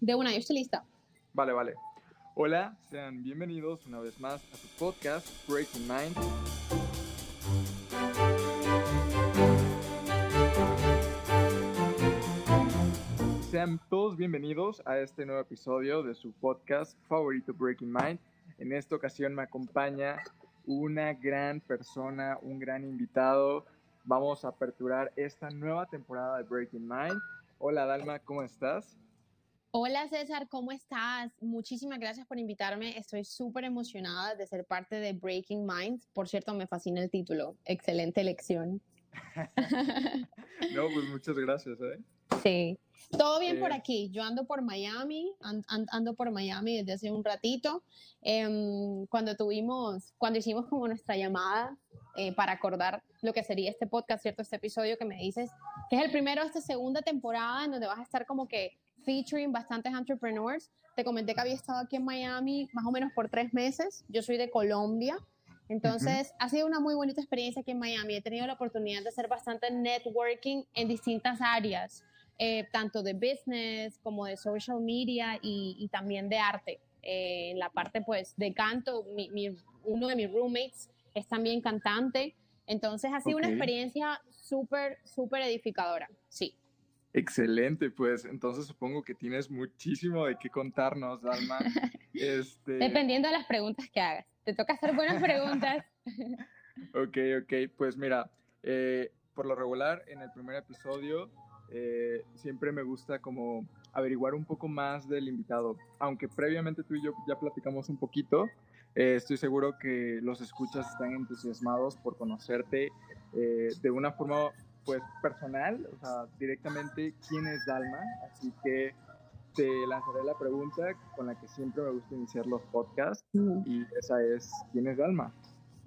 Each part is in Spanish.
De una, yo estoy lista. Vale, vale. Hola, sean bienvenidos una vez más a su podcast Breaking Mind. Sean todos bienvenidos a este nuevo episodio de su podcast favorito Breaking Mind. En esta ocasión me acompaña una gran persona, un gran invitado. Vamos a aperturar esta nueva temporada de Breaking Mind. Hola Dalma, ¿cómo estás? Hola César, ¿cómo estás? Muchísimas gracias por invitarme. Estoy súper emocionada de ser parte de Breaking Minds. Por cierto, me fascina el título. Excelente elección. no, pues muchas gracias. ¿eh? Sí. Todo bien por eh. aquí. Yo ando por Miami, ando por Miami desde hace un ratito. Em, cuando tuvimos, cuando hicimos como nuestra llamada eh, para acordar lo que sería este podcast, ¿cierto? Este episodio que me dices, que es el primero de esta segunda temporada en donde vas a estar como que featuring bastantes entrepreneurs. Te comenté que había estado aquí en Miami más o menos por tres meses. Yo soy de Colombia. Entonces, ha sido una muy bonita experiencia aquí en Miami. He tenido la oportunidad de hacer bastante networking en distintas áreas, eh, tanto de business como de social media y, también de arte. Eh, en la parte, pues, de canto, uno de mis roommates es también cantante. Entonces, ha sido una experiencia súper, súper edificadora. Sí. Excelente, pues entonces supongo que tienes muchísimo de qué contarnos, Dalma. Este... Dependiendo de las preguntas que hagas. Te toca hacer buenas preguntas. ok, ok, pues mira, eh, por lo regular en el primer episodio eh, siempre me gusta como averiguar un poco más del invitado. Aunque previamente tú y yo ya platicamos un poquito, eh, estoy seguro que los escuchas están entusiasmados por conocerte de una forma pues personal, o sea, directamente quién es Dalma, así que te lanzaré la pregunta con la que siempre me gusta iniciar los podcasts y esa es ¿quién es Dalma?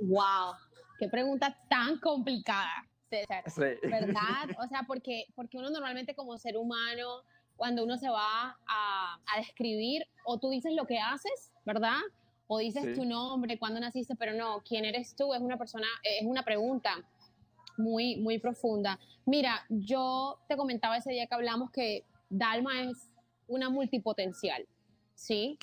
Wow, qué pregunta tan complicada, César. ¿Verdad? O sea, porque, porque uno normalmente como ser humano, cuando uno se va a, a describir, o tú dices lo que haces, ¿verdad? O dices tu nombre, cuándo naciste, pero no, quién eres tú es una persona, es una pregunta muy, muy profunda. Mira, yo te comentaba ese día que hablamos que Dalma es una multipotencial, ¿sí?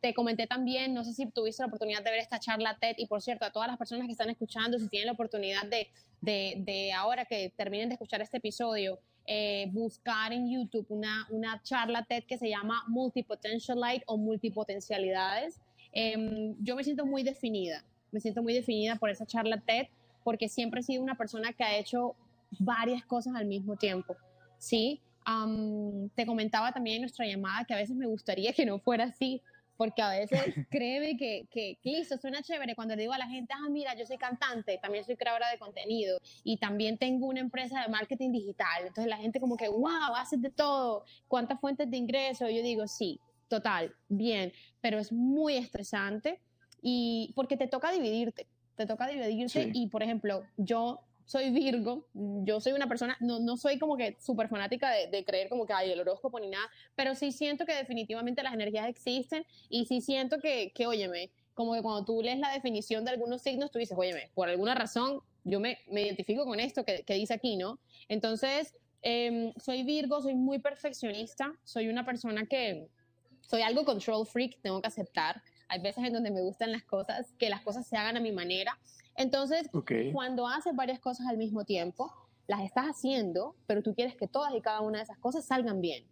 te comenté también, no sé si tuviste la oportunidad de ver esta charla TED y por cierto, a todas las personas que están escuchando, si tienen la oportunidad de, de, ahora que terminen de escuchar este episodio, eh, buscar en YouTube una, una charla TED que se llama Multipotentialite o Multipotencialidades. Em, yo me siento muy definida, me siento muy definida por esa charla TED, porque siempre he sido una persona que ha hecho varias cosas al mismo tiempo, ¿sí? te comentaba también en nuestra llamada que a veces me gustaría que no fuera así, porque a veces créeme que, que, que, listo, suena chévere cuando le digo a la gente, ah, mira, yo soy cantante, también soy creadora de contenido y también tengo una empresa de marketing digital. Entonces la gente como que, wow, haces de todo, ¿cuántas fuentes de ingreso? Yo digo, sí, total, bien, pero es muy estresante y porque te toca dividirte, te toca dividirte y, por ejemplo, yo soy Virgo, yo soy una persona, no, no soy como que súper fanática de, de, creer como que hay el horóscopo ni nada, pero sí siento que definitivamente las energías existen y sí siento que, que, óyeme, como que cuando tú lees la definición de algunos signos, tú dices, óyeme, por alguna razón yo me, me identifico con esto que, que, dice aquí, ¿no? Entonces, em, soy Virgo, soy muy perfeccionista, soy una persona que, soy algo control freak, tengo que aceptar. Hay veces en donde me gustan las cosas, que las cosas se hagan a mi manera. Entonces, cuando haces varias cosas al mismo tiempo, las estás haciendo, pero tú quieres que todas y cada una de esas cosas salgan bien.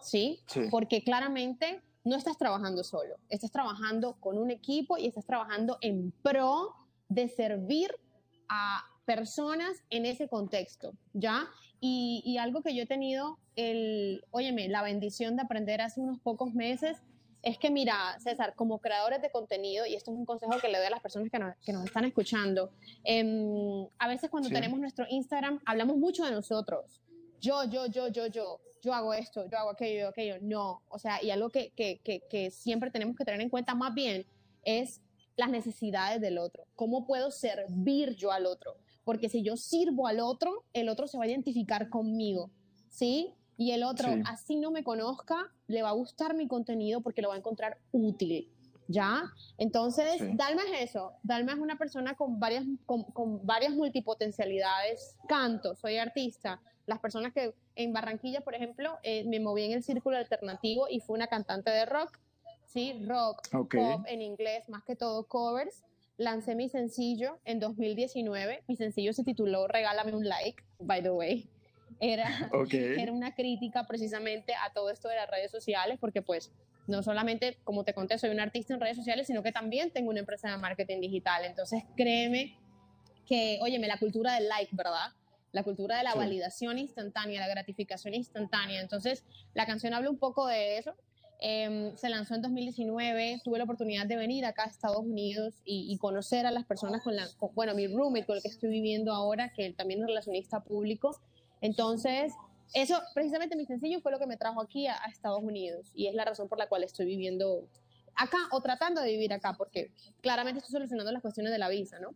¿Sí? sí. Porque claramente no estás trabajando solo, estás trabajando con un equipo y estás trabajando en pro de servir a personas en ese contexto, ¿ya? Y, y, algo que yo he tenido, el, óyeme, la bendición de aprender hace unos pocos meses es que mira, César, como creadores de contenido, y esto es un consejo que le doy a las personas que nos, que nos están escuchando, em, a veces cuando tenemos nuestro Instagram hablamos mucho de nosotros. Yo, yo, yo, yo, yo, yo hago esto, yo hago aquello, yo aquello. No, o sea, y algo que, que, que siempre tenemos que tener en cuenta más bien es las necesidades del otro. ¿Cómo puedo servir yo al otro? Porque si yo sirvo al otro, el otro se va a identificar conmigo, ¿sí? Y el otro, así no me conozca, le va a gustar mi contenido porque lo va a encontrar útil. ¿Ya? Entonces, Dalma es eso. Dalma es una persona con varias, con, varias multipotencialidades. Canto, soy artista, las personas que en Barranquilla, por ejemplo, eh, me moví en el círculo alternativo y fui una cantante de rock, ¿sí? Rock, pop en inglés, más que todo covers. Lancé mi sencillo en 2019. Mi sencillo se tituló Regálame un like, by the way. Era, era una crítica precisamente a todo esto de las redes sociales, porque pues no solamente, como te conté, soy un artista en redes sociales, sino que también tengo una empresa de marketing digital. Entonces, créeme que, óyeme, la cultura del like, ¿verdad? La cultura de la validación instantánea, la gratificación instantánea. Entonces, la canción habla un poco de eso. Em, se lanzó en 2019, tuve la oportunidad de venir acá a Estados Unidos y, conocer a las personas con la, bueno, mi roommate con el que estoy viviendo ahora, que también es relacionista público. Entonces, eso, precisamente mi sencillo fue lo que me trajo aquí a, Estados Unidos y es la razón por la cual estoy viviendo acá o tratando de vivir acá, porque claramente estoy solucionando las cuestiones de la visa, ¿no?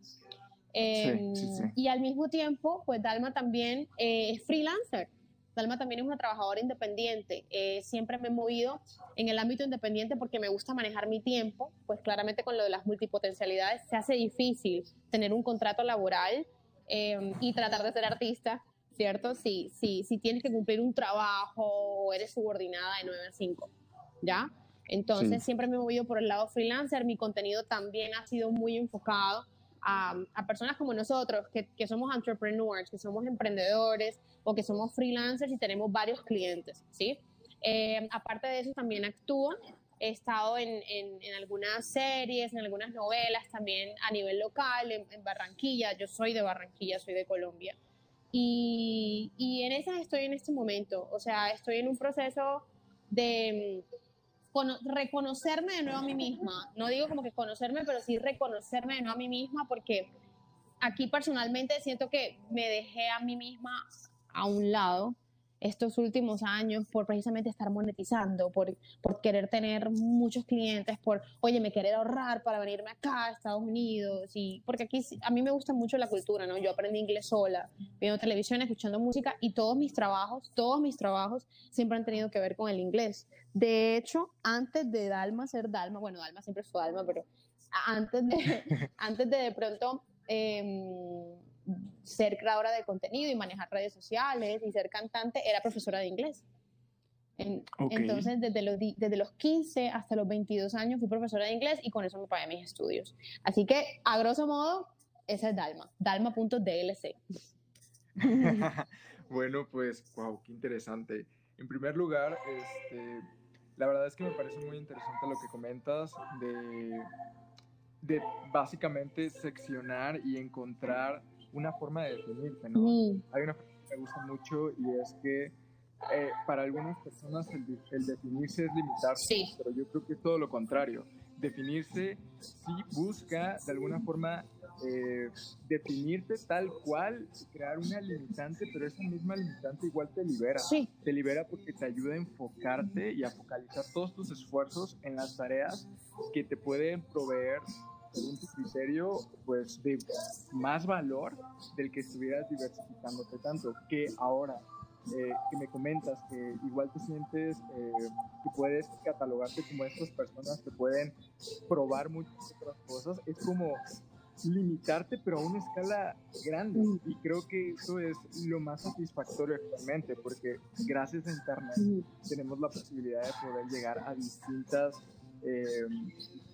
Em, y al mismo tiempo, pues Dalma también eh, es freelancer. Dalma también es una trabajadora independiente. Eh, siempre me he movido en el ámbito independiente porque me gusta manejar mi tiempo. Pues claramente con lo de las multipotencialidades se hace difícil tener un contrato laboral em, y tratar de ser artista ¿cierto? Si, si, si tienes que cumplir un trabajo o eres subordinada de 9 a 5, ¿ya? Entonces siempre me he movido por el lado freelancer, mi contenido también ha sido muy enfocado a, a personas como nosotros, que, que, somos entrepreneurs, que somos emprendedores o que somos freelancers y tenemos varios clientes, ¿sí? Eh, aparte de eso también actúo, he estado en, en, en, algunas series, en algunas novelas, también a nivel local, en, en Barranquilla, yo soy de Barranquilla, soy de Colombia. Y, y en esas estoy en este momento, o sea, estoy en un proceso de mm, reconocerme de nuevo a mí misma. No digo como que conocerme, pero sí reconocerme de nuevo a mí misma porque aquí personalmente siento que me dejé a mí misma a un lado estos últimos años por precisamente estar monetizando, por, por querer tener muchos clientes, por, oye, me querer ahorrar para venirme acá a Estados Unidos, y porque aquí a mí me gusta mucho la cultura, ¿no? Yo aprendí inglés sola, viendo televisión, escuchando música, y todos mis trabajos, todos mis trabajos siempre han tenido que ver con el inglés. De hecho, antes de Dalma ser Dalma, bueno, Dalma siempre fue Dalma, pero antes de, antes de de pronto... Eh, ser creadora de contenido y manejar redes sociales y ser cantante, era profesora de inglés. Entonces, desde los, desde los 15 hasta los 22 años fui profesora de inglés y con eso me pagué mis estudios. Así que, a grosso modo, ese es Dalma, dalma.dlc. bueno, pues, wow, qué interesante. En primer lugar, este, la verdad es que me parece muy interesante lo que comentas de, de básicamente seccionar y encontrar una forma de definirse, ¿no? Hay una cosa que me gusta mucho y es que eh, para algunas personas el, definirse es limitarse, pero yo creo que es todo lo contrario. Definirse sí busca de alguna forma eh, definirte tal cual, crear una limitante, pero esa misma limitante igual te libera. Te libera porque te ayuda a enfocarte y a focalizar todos tus esfuerzos en las tareas que te pueden proveer según tu criterio, pues de más valor del que estuvieras diversificándote tanto, que ahora eh, que me comentas que igual te sientes eh, que puedes catalogarte como estas personas que pueden probar muchas otras cosas, es como limitarte pero a una escala grande. Y creo que eso es lo más satisfactorio actualmente porque gracias a internet tenemos la posibilidad de poder llegar a distintas eh,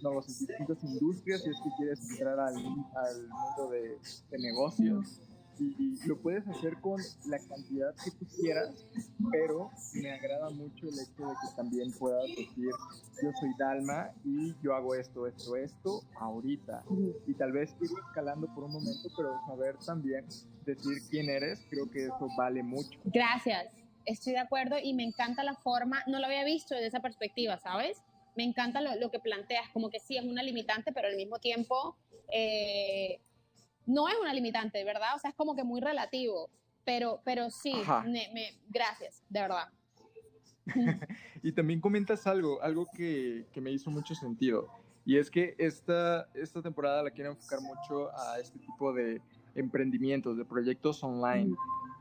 no, distintas industrias si es que quieres entrar al, al mundo de, de negocios. Y, lo puedes hacer con la cantidad que tú quieras, pero me agrada mucho el hecho de que también puedas decir, yo soy Dalma y yo hago esto, esto, esto, ahorita. Y tal vez ir escalando por un momento, pero saber también decir quién eres, creo que eso vale mucho. Gracias, estoy de acuerdo y me encanta la forma, no lo había visto desde esa perspectiva, ¿sabes? Me encanta lo, que planteas, como que sí es una limitante, pero al mismo tiempo eh, no es una limitante, ¿verdad? O sea, es como que muy relativo, pero, pero sí, me, gracias, de verdad. y también comentas algo, algo que, que, me hizo mucho sentido, y es que esta, esta temporada la quiero enfocar mucho a este tipo de emprendimientos, de proyectos online.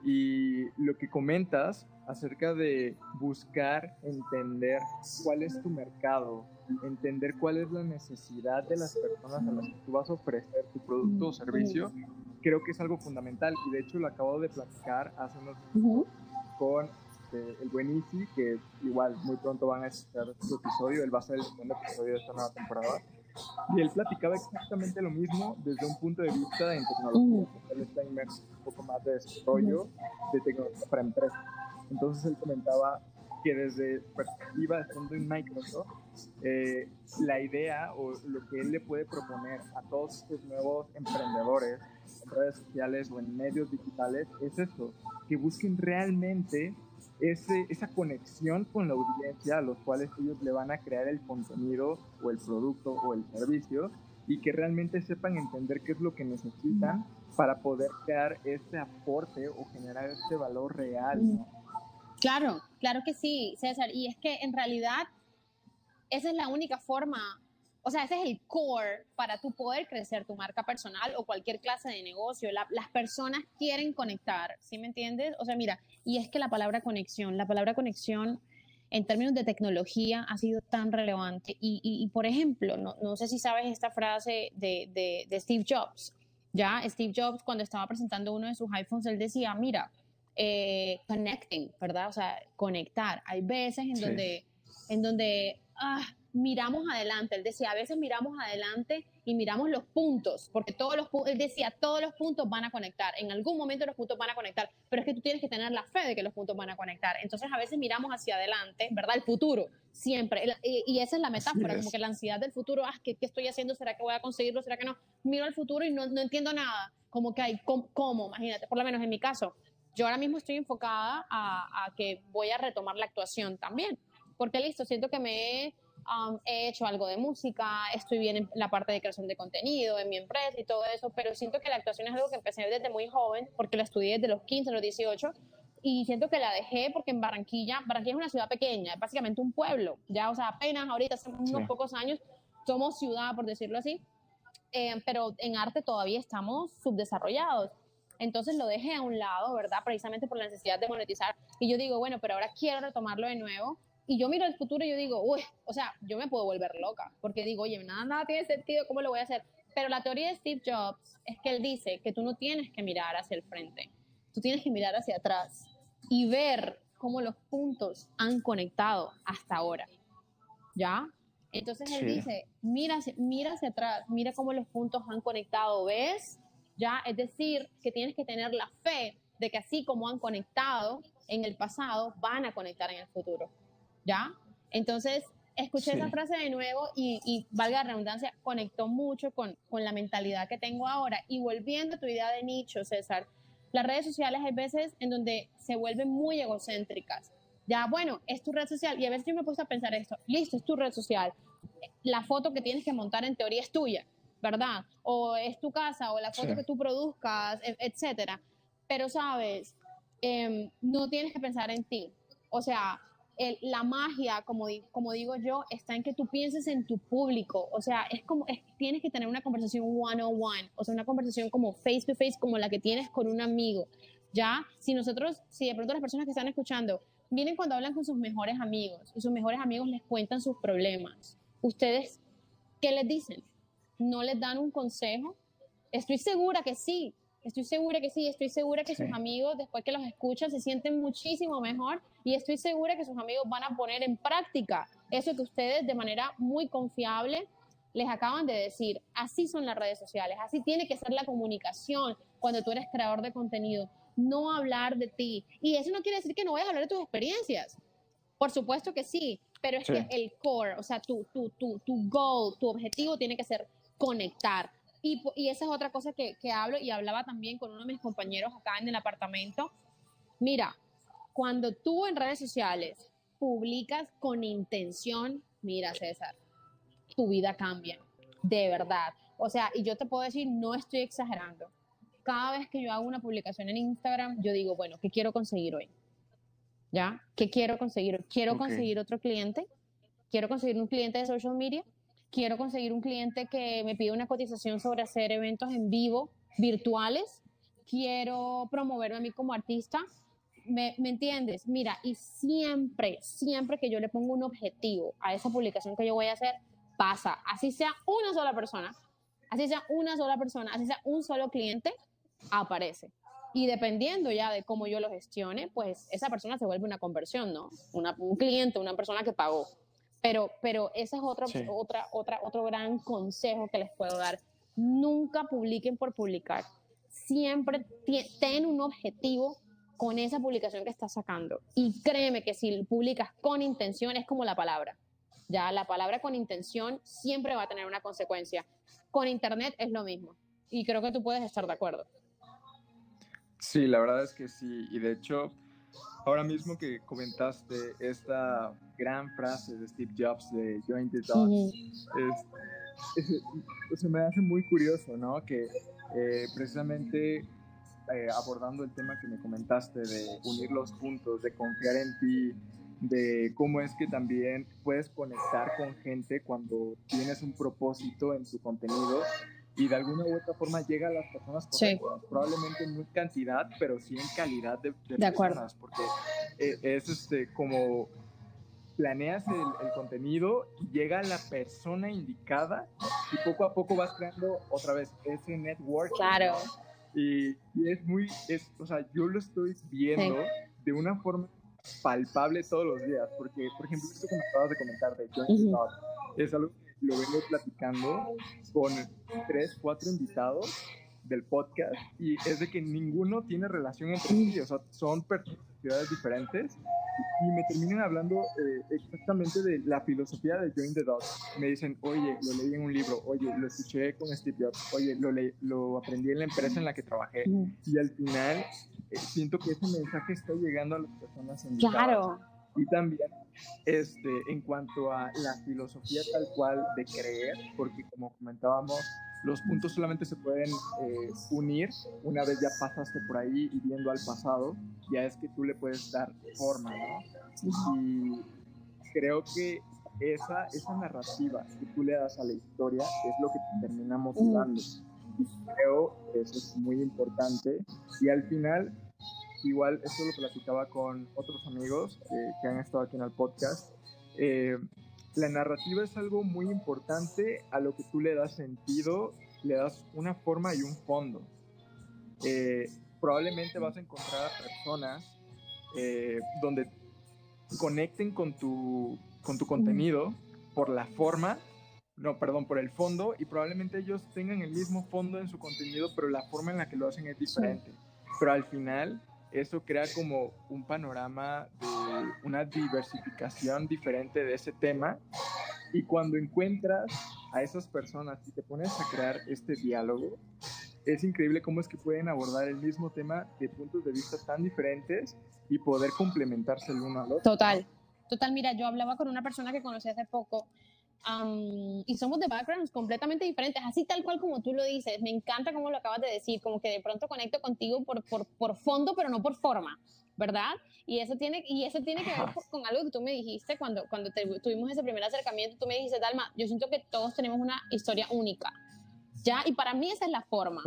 Y lo que comentas acerca de buscar entender cuál es tu mercado, entender cuál es la necesidad de las personas a las que tú vas a ofrecer tu producto o servicio, creo que es algo fundamental. Y de hecho lo acabo de platicar hace unos minutos con eh, el buen Easy, que igual muy pronto van a escuchar su episodio, él va a ser el segundo episodio de esta nueva temporada. Y él platicaba exactamente lo mismo desde un punto de vista en tecnología. Él está inmerso en un poco más de desarrollo de tecnología para empresas. Entonces él comentaba que desde perspectiva de fondo en Microsoft, eh, la idea o lo que él le puede proponer a todos estos nuevos emprendedores en redes sociales o en medios digitales es eso, que busquen realmente ese, esa conexión con la audiencia a los cuales ellos le van a crear el contenido o el producto o el servicio y que realmente sepan entender qué es lo que necesitan para poder crear este aporte o generar este valor real. Claro, claro que sí, César. Y es que en realidad esa es la única forma, o sea, ese es el core para tu poder crecer tu marca personal o cualquier clase de negocio. las personas quieren conectar, ¿sí me entiendes? O sea, mira, y es que la palabra conexión, la palabra conexión en términos de tecnología ha sido tan relevante. Y, por ejemplo, no, no, sé si sabes esta frase de, de, de Steve Jobs. Ya, Steve Jobs, cuando estaba presentando uno de sus iPhones, él decía, mira, eh, connecting, ¿verdad? O sea, conectar. Hay veces en donde, en donde ah, miramos adelante. Él decía, a veces miramos adelante y miramos los puntos, porque todos los él decía, todos los puntos van a conectar. En algún momento los puntos van a conectar, pero es que tú tienes que tener la fe de que los puntos van a conectar. Entonces, a veces miramos hacia adelante, ¿verdad? El futuro, siempre. Y, esa es la metáfora, como que la ansiedad del futuro, ah, ¿qué, ¿qué, estoy haciendo? ¿Será que voy a conseguirlo? ¿Será que no? Miro al futuro y no, no entiendo nada. Como que hay, ¿cómo? Imagínate, por lo menos en mi caso yo ahora mismo estoy enfocada a, que voy a retomar la actuación también, porque listo, siento que me he, um, hecho algo de música, estoy bien en la parte de creación de contenido en mi empresa y todo eso, pero siento que la actuación es algo que empecé desde muy joven, porque la estudié desde los 15, los 18, y siento que la dejé porque en Barranquilla, Barranquilla es una ciudad pequeña, es básicamente un pueblo, ya, o sea, apenas ahorita, hace unos pocos años, somos ciudad, por decirlo así, eh, pero en arte todavía estamos subdesarrollados. Entonces lo dejé a un lado, ¿verdad? Precisamente por la necesidad de monetizar. Y yo digo, bueno, pero ahora quiero retomarlo de nuevo. Y yo miro el futuro y yo digo, uy, o sea, yo me puedo volver loca, porque digo, oye, nada, nada tiene sentido, ¿cómo lo voy a hacer? Pero la teoría de Steve Jobs es que él dice que tú no tienes que mirar hacia el frente, tú tienes que mirar hacia atrás y ver cómo los puntos han conectado hasta ahora. ¿Ya? Entonces él dice, mira, mira hacia atrás, mira cómo los puntos han conectado, ¿ves? ¿ya? Es decir, que tienes que tener la fe de que así como han conectado en el pasado, van a conectar en el futuro, ¿ya? Entonces, escuché esa frase de nuevo y, valga la redundancia, conectó mucho con, con la mentalidad que tengo ahora. Y volviendo a tu idea de nicho, César, las redes sociales hay veces en donde se vuelven muy egocéntricas. Ya, bueno, es tu red social. Y a veces yo me he puesto a pensar esto, listo, es tu red social. La foto que tienes que montar en teoría es tuya. ¿verdad? O es tu casa o la foto que tú produzcas, e, etcétera. Pero, sabes, em, no tienes que pensar en ti. O sea, la magia, como, como digo yo, está en que tú pienses en tu público. O sea, es como, tienes que tener una conversación one-on-one, o sea, una conversación como face-to-face, como la que tienes con un amigo. Ya, si nosotros, si de pronto las personas que están escuchando vienen cuando hablan con sus mejores amigos y sus mejores amigos les cuentan sus problemas, ¿ustedes qué les dicen? no les dan un consejo? Estoy segura que sí, estoy segura que sí, estoy segura que sus amigos después que los escuchan se sienten muchísimo mejor y estoy segura que sus amigos van a poner en práctica eso que ustedes de manera muy confiable les acaban de decir. Así son las redes sociales, así tiene que ser la comunicación cuando tú eres creador de contenido, no hablar de ti. Y eso no quiere decir que no vayas a hablar de tus experiencias. Por supuesto que sí, pero es que el core, o sea, tu, tu, tu, tu goal, tu objetivo tiene que ser conectar. Y, y esa es otra cosa que, que hablo y hablaba también con uno de mis compañeros acá en el apartamento. Mira, cuando tú en redes sociales publicas con intención, mira César, tu vida cambia, de verdad. O sea, y yo te puedo decir, no estoy exagerando. Cada vez que yo hago una publicación en Instagram, yo digo, bueno, ¿qué quiero conseguir hoy? ¿Ya? ¿Qué quiero conseguir? ¿Quiero conseguir otro cliente? ¿Quiero conseguir un cliente de social media? Quiero conseguir un cliente que me pide una cotización sobre hacer eventos en vivo, virtuales, quiero promoverme a mí como artista. ¿Me, ¿Me, entiendes? Mira, y siempre, siempre que yo le pongo un objetivo a esa publicación que yo voy a hacer, pasa. Así sea una sola persona, así sea una sola persona, así sea un solo cliente, aparece. Y dependiendo ya de cómo yo lo gestione, pues esa persona se vuelve una conversión, ¿no? Una, un cliente, una persona que pagó. Pero, pero ese es otro, otra, otra, otro gran consejo que les puedo dar. Nunca publiquen por publicar. Siempre ten un objetivo con esa publicación que estás sacando. Y créeme que si publicas con intención es como la palabra. Ya la palabra con intención siempre va a tener una consecuencia. Con Internet es lo mismo. Y creo que tú puedes estar de acuerdo. Sí, la verdad es que sí. Y de hecho, ahora mismo que comentaste esta gran frase de Steve Jobs de Join the Dots, se me hace muy curioso, ¿no? Que eh, precisamente eh, abordando el tema que me comentaste de unir los puntos, de confiar en ti, de cómo es que también puedes conectar con gente cuando tienes un propósito en tu contenido y de alguna u otra forma llega a las personas probablemente no en cantidad, pero sí en calidad de, de, personas, porque eh, es este como planeas el, contenido y llega la persona indicada y poco a poco vas creando otra vez ese network. Claro. Y, y, es muy, es, o sea, yo lo estoy viendo de una forma palpable todos los días, porque, por ejemplo, esto que me acabas de comentar de John es algo que lo vengo platicando con tres, cuatro invitados del podcast y es de que ninguno tiene relación entre sí, o sea, son personalidades diferentes y me terminan hablando eh, exactamente de la filosofía de Join the Dots. Me dicen, oye, lo leí en un libro, oye, lo escuché con Steve Jobs, oye, lo, lo aprendí en la empresa en la que trabajé y al final eh, siento que ese mensaje está llegando a las personas en Claro. Y también este, en cuanto a la filosofía tal cual de creer, porque como comentábamos, los puntos solamente se pueden eh, unir una vez ya pasaste por ahí y viendo al pasado, ya es que tú le puedes dar forma, ¿no? Y creo que esa, esa narrativa que tú le das a la historia es lo que te termina motivando. Creo que eso es muy importante y al final igual esto lo platicaba con otros amigos que han estado aquí en el podcast. Eh, la narrativa es algo muy importante a lo que tú le das sentido, le das una forma y un fondo. Eh, probablemente vas a encontrar a personas eh, donde conecten con tu, con tu contenido por la forma, no, perdón, por el fondo, y probablemente ellos tengan el mismo fondo en su contenido, pero la forma en la que lo hacen es diferente. Pero al final eso crea como un panorama de una diversificación diferente de ese tema. Y cuando encuentras a esas personas y te pones a crear este diálogo, es increíble cómo es que pueden abordar el mismo tema de puntos de vista tan diferentes y poder complementarse el uno al otro. Total, total. Mira, yo hablaba con una persona que conocí hace poco y somos de backgrounds completamente diferentes, así tal cual como tú lo dices. Me encanta como lo acabas de decir, como que de pronto conecto contigo por, por, por fondo, pero no por forma, ¿verdad? Y eso tiene, y eso tiene que ver con algo que tú me dijiste cuando, cuando tuvimos ese primer acercamiento. Tú me dijiste, Dalma, yo siento que todos tenemos una historia única, ¿ya? Y para mí esa es la forma.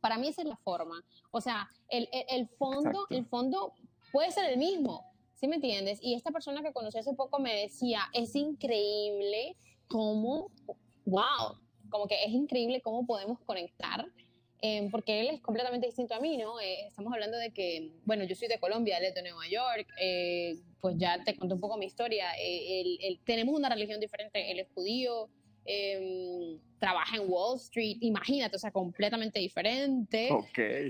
Para mí esa es la forma. O sea, el, el, el fondo, el fondo puede ser el mismo, ¿Sí me entiendes? Y esta persona que conocí hace poco me decía, es increíble cómo, wow, como que es increíble cómo podemos conectar, eh, porque él es completamente distinto a mí, ¿no? Eh, estamos hablando de que, bueno, yo soy de Colombia, él es de Nueva York, eh, pues ya te conté un poco mi historia, tenemos una religión diferente, él es judío, Em, trabaja en Wall Street, imagínate, o sea, completamente diferente.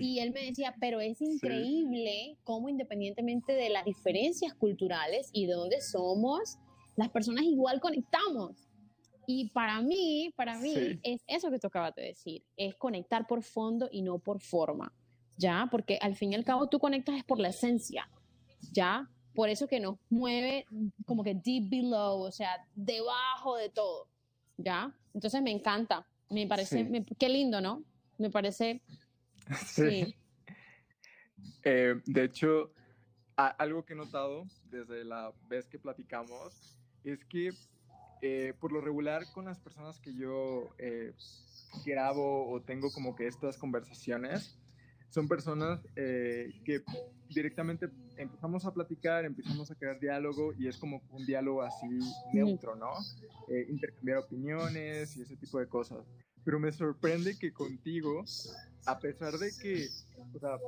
Y él me decía, pero es increíble cómo independientemente de las diferencias culturales y de dónde somos, las personas igual conectamos. Y para mí, para mí, es eso que tú acabas de decir, es conectar por fondo y no por forma, ¿ya? Porque al fin y al cabo tú conectas es por la esencia, ¿ya? Por eso que nos mueve como que deep below, o sea, debajo de todo. ¿Ya? Entonces me encanta, me parece, qué lindo, ¿no? Me parece... Sí. Eh, de hecho, algo que he notado desde la vez que platicamos es que eh, por lo regular con las personas que yo eh, grabo o tengo como que estas conversaciones, son personas que directamente empezamos a platicar, empezamos a crear diálogo y es como un diálogo así neutro, ¿no? Eh, intercambiar opiniones y ese tipo de cosas. Pero me sorprende que contigo, a pesar de que o sea,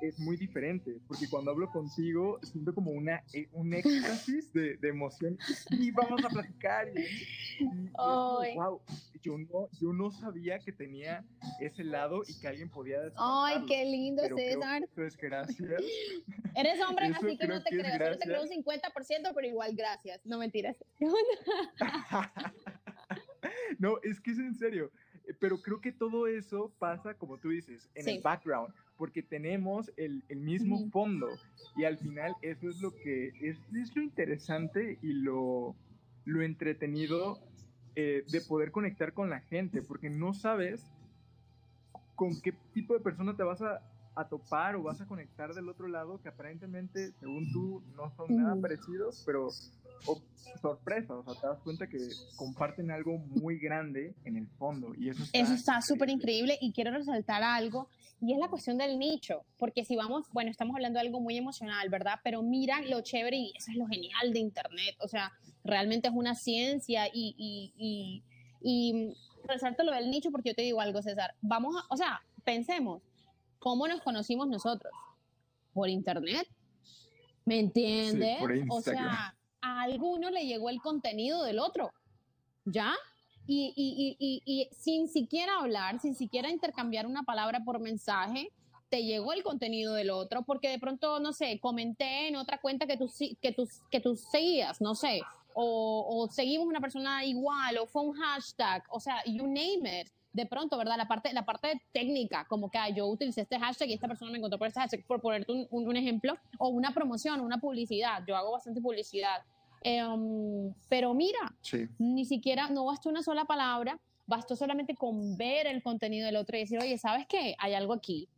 es muy diferente, porque cuando hablo contigo siento como una, eh, un éxtasis de, de emoción y vamos a platicar y, y, wow, yo no, yo no sabía que tenía ese lado y que alguien podía Ay, qué lindo César. Eso es gracias. Eres hombre, así que no te creo, solo te creo un 50%, pero igual gracias, no mentiras. no, es que es en serio pero creo que todo eso pasa, como tú dices, en el background porque tenemos el, el mismo fondo y al final eso es lo que es, es lo interesante y lo, lo entretenido eh, de poder conectar con la gente, porque no sabes con qué tipo de persona te vas a, a topar o vas a conectar del otro lado que aparentemente, según tú, no son nada parecidos, pero o sorpresa, o sea, te das cuenta que comparten algo muy grande en el fondo y eso está, eso está súper increíble y quiero resaltar algo y es la cuestión del nicho, porque si vamos, bueno, estamos hablando de algo muy emocional, ¿verdad? Pero mira lo chévere y eso es lo genial de Internet, o sea, realmente es una ciencia y, y, y, y resalto lo del nicho porque yo te digo algo, César, vamos a, o sea, pensemos, ¿cómo nos conocimos nosotros? Por Internet, ¿me entiendes? o sea, a alguno le llegó el contenido del otro, ¿ya? Y, y, y, y, sin siquiera hablar, sin siquiera intercambiar una palabra por mensaje, te llegó el contenido del otro, porque de pronto, no sé, comenté en otra cuenta que tú, que tú, que tú seguías, no sé, o, o seguimos una persona igual, o fue un hashtag, o sea, you name it de pronto, ¿verdad? La parte, la parte técnica, como que yo utilicé este hashtag y esta persona me encontró por este hashtag, por ponerte un, un, ejemplo, o una promoción, una publicidad. Yo hago bastante publicidad. Em, pero mira, ni siquiera, no bastó una sola palabra, bastó solamente con ver el contenido del otro y decir, oye, ¿sabes qué? Hay algo aquí.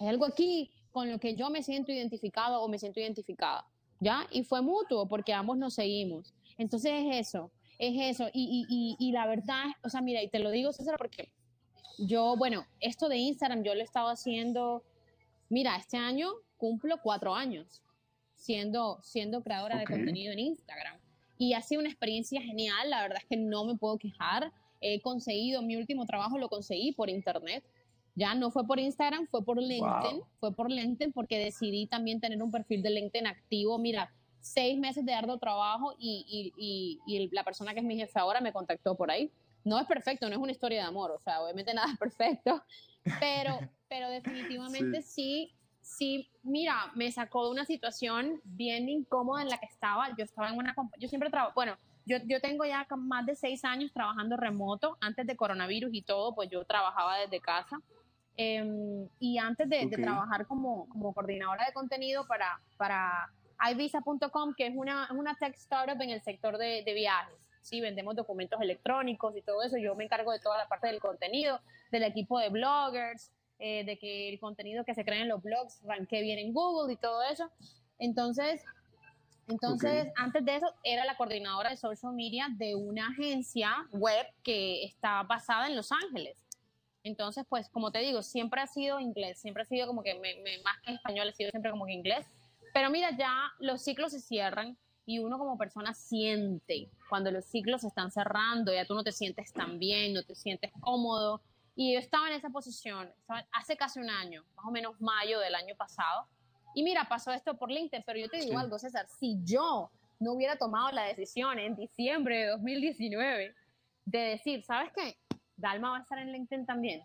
Hay algo aquí con lo que yo me siento identificado o me siento identificada. ¿Ya? Y fue mutuo porque ambos nos seguimos. Entonces es eso es eso. Y, y, y, la verdad, o sea, mira, y te lo digo, César, porque yo, bueno, esto de Instagram yo lo he estado haciendo, mira, este año cumplo cuatro años siendo, siendo creadora de contenido en Instagram. Y ha sido una experiencia genial, la verdad es que no me puedo quejar. He conseguido, mi último trabajo lo conseguí por internet. Ya no fue por Instagram, fue por LinkedIn, fue por LinkedIn porque decidí también tener un perfil de LinkedIn activo. Mira, seis meses de arduo trabajo y, y, y, la persona que es mi jefe ahora me contactó por ahí. No es perfecto, no es una historia de amor, o sea, obviamente nada es perfecto, pero, pero definitivamente sí. sí, mira, me sacó de una situación bien incómoda en la que estaba. Yo estaba en una, yo siempre trabajo, bueno, yo, yo tengo ya más de seis años trabajando remoto, antes de coronavirus y todo, pues yo trabajaba desde casa. Em, y antes de, de, trabajar como, como coordinadora de contenido para, para iVisa.com, que es una, una tech startup en el sector de, de viajes. Sí, vendemos documentos electrónicos y todo eso. Yo me encargo de toda la parte del contenido, del equipo de bloggers, eh, de que el contenido que se crea en los blogs ranque bien en Google y todo eso. Entonces, entonces antes de eso, era la coordinadora de social media de una agencia web que está basada en Los Ángeles. Entonces, pues, como te digo, siempre ha sido inglés, siempre ha sido como que me, más que español, ha sido siempre como que inglés. Pero mira, ya los ciclos se cierran y uno como persona siente cuando los ciclos se están cerrando, ya tú no te sientes tan bien, no te sientes cómodo. Y yo estaba en esa posición hace casi un año, más o menos mayo del año pasado. Y mira, pasó esto por LinkedIn, pero yo te digo algo, César, si yo no hubiera tomado la decisión en diciembre de 2019 de decir, ¿sabes qué? Dalma va a estar en LinkedIn también.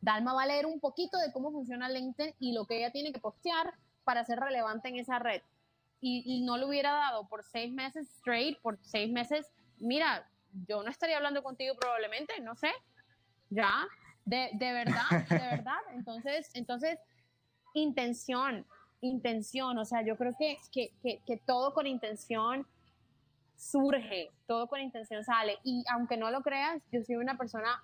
Dalma va a leer un poquito de cómo funciona LinkedIn y lo que ella tiene que postear para ser relevante en esa red. Y, no lo hubiera dado por seis meses straight, por seis meses, mira, yo no estaría hablando contigo probablemente, no sé, ya, de, de verdad, de verdad. Entonces, entonces, intención, intención, o sea, yo creo que, que, que, que todo con intención surge, todo con intención sale. Y aunque no lo creas, yo soy una persona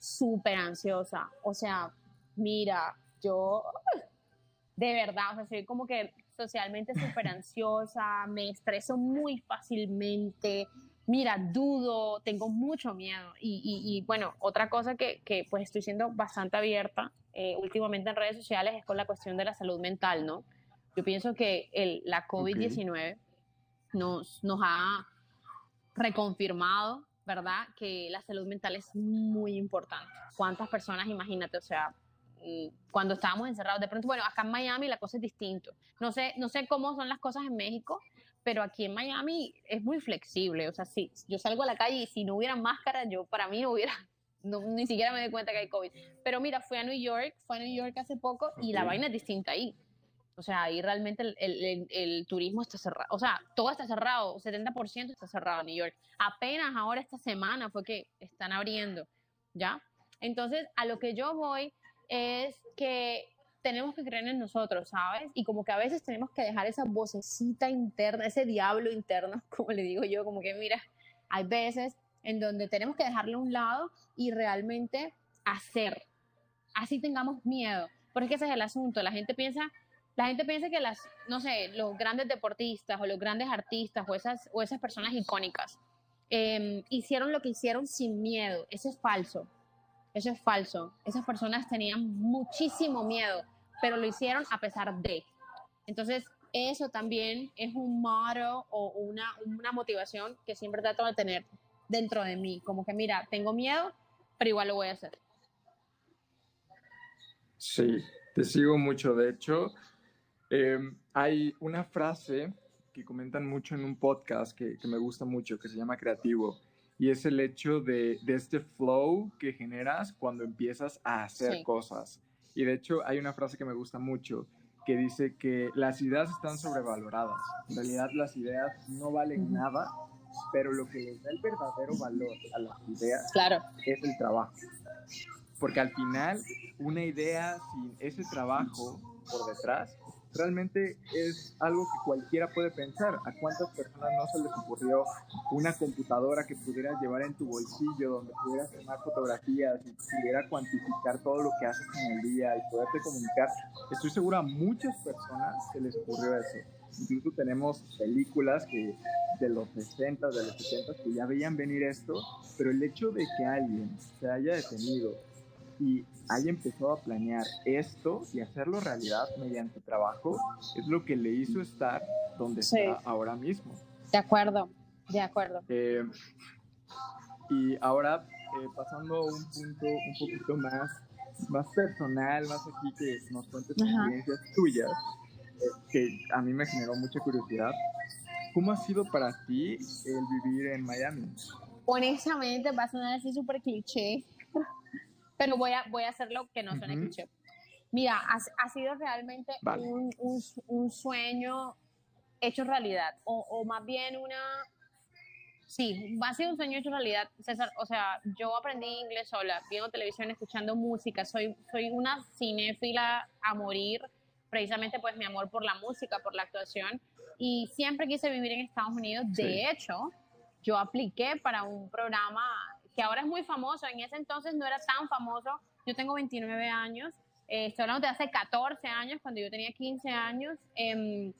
súper ansiosa. O sea, mira, yo de verdad, o sea, soy como que socialmente súper ansiosa, me estreso muy fácilmente, mira, dudo, tengo mucho miedo. Y, y, bueno, otra cosa que, que, pues estoy siendo bastante abierta eh, últimamente en redes sociales es con la cuestión de la salud mental, ¿no? Yo pienso que el, la COVID-19 nos, nos ha reconfirmado, ¿verdad? Que la salud mental es muy importante. ¿Cuántas personas, imagínate, o sea, cuando estábamos encerrados, de pronto, bueno, acá en Miami la cosa es distinto. No sé, no sé cómo son las cosas en México, pero aquí en Miami es muy flexible. O sea, si yo salgo a la calle y si no hubiera máscara, yo para mí no hubiera, ni siquiera me doy cuenta que hay COVID. Pero mira, fui a New York, fui a New York hace poco y la vaina es distinta ahí. O sea, ahí realmente el, el, el, turismo está cerrado. O sea, todo está cerrado, 70% está cerrado en New York. Apenas ahora esta semana fue que están abriendo, ¿ya? Entonces, a lo que yo voy es que tenemos que creer en nosotros, ¿sabes? Y como que a veces tenemos que dejar esa vocecita interna, ese diablo interno, como le digo yo, como que mira, hay veces en donde tenemos que dejarlo a un lado y realmente hacer. Así tengamos miedo. Porque ese es el asunto. La gente piensa la gente piensa que las, no sé, los grandes deportistas o los grandes artistas o esas, o esas personas icónicas em, hicieron lo que hicieron sin miedo. Eso es falso. Eso es falso. Esas personas tenían muchísimo miedo, pero lo hicieron a pesar de. Entonces, eso también es un motto o una, una motivación que siempre trato de tener dentro de mí. Como que, mira, tengo miedo, pero igual lo voy a hacer. Sí, te sigo mucho. De hecho, Em, hay una frase que comentan mucho en un podcast que, me gusta mucho, que se llama Creativo, y es el hecho de, este flow que generas cuando empiezas a hacer cosas. Y de hecho hay una frase que me gusta mucho, que dice que las ideas están sobrevaloradas. En realidad las ideas no valen nada, pero lo que les da el verdadero valor a las ideas claro. es el trabajo. Porque al final, una idea sin ese trabajo por detrás realmente es algo que cualquiera puede pensar. ¿A cuántas personas no se les ocurrió una computadora que pudieras llevar en tu bolsillo, donde pudieras tomar fotografías y pudiera cuantificar todo lo que haces en el día y poderte comunicar? Estoy seguro a muchas personas se les ocurrió eso. Incluso tenemos películas que de los 60, de los 70 que ya veían venir esto, pero el hecho de que alguien se haya detenido y haya empezado a planear esto y hacerlo realidad mediante trabajo es lo que le hizo estar donde está ahora mismo. De acuerdo, de acuerdo. Eh, y ahora, eh, pasando a un punto un poquito más, más personal, más aquí que nos cuentes experiencias tuyas, eh, que a mí me generó mucha curiosidad. ¿Cómo ha sido para ti el vivir en Miami? Honestamente, va a sonar así súper cliché, pero voy a, voy a hacerlo que no suene cliché. Mira, ha, ha, sido realmente un, un, un, sueño hecho realidad, o, o, más bien una... Sí, ha sido un sueño hecho realidad, César. O sea, yo aprendí inglés sola, viendo televisión, escuchando música. Soy, soy una cinéfila a morir, precisamente pues mi amor por la música, por la actuación. Y siempre quise vivir en Estados Unidos. De hecho, yo apliqué para un programa que ahora es muy famoso, en ese entonces no era tan famoso. Yo tengo 29 años, eh, estoy hablando de hace 14 años, cuando yo tenía 15 años, en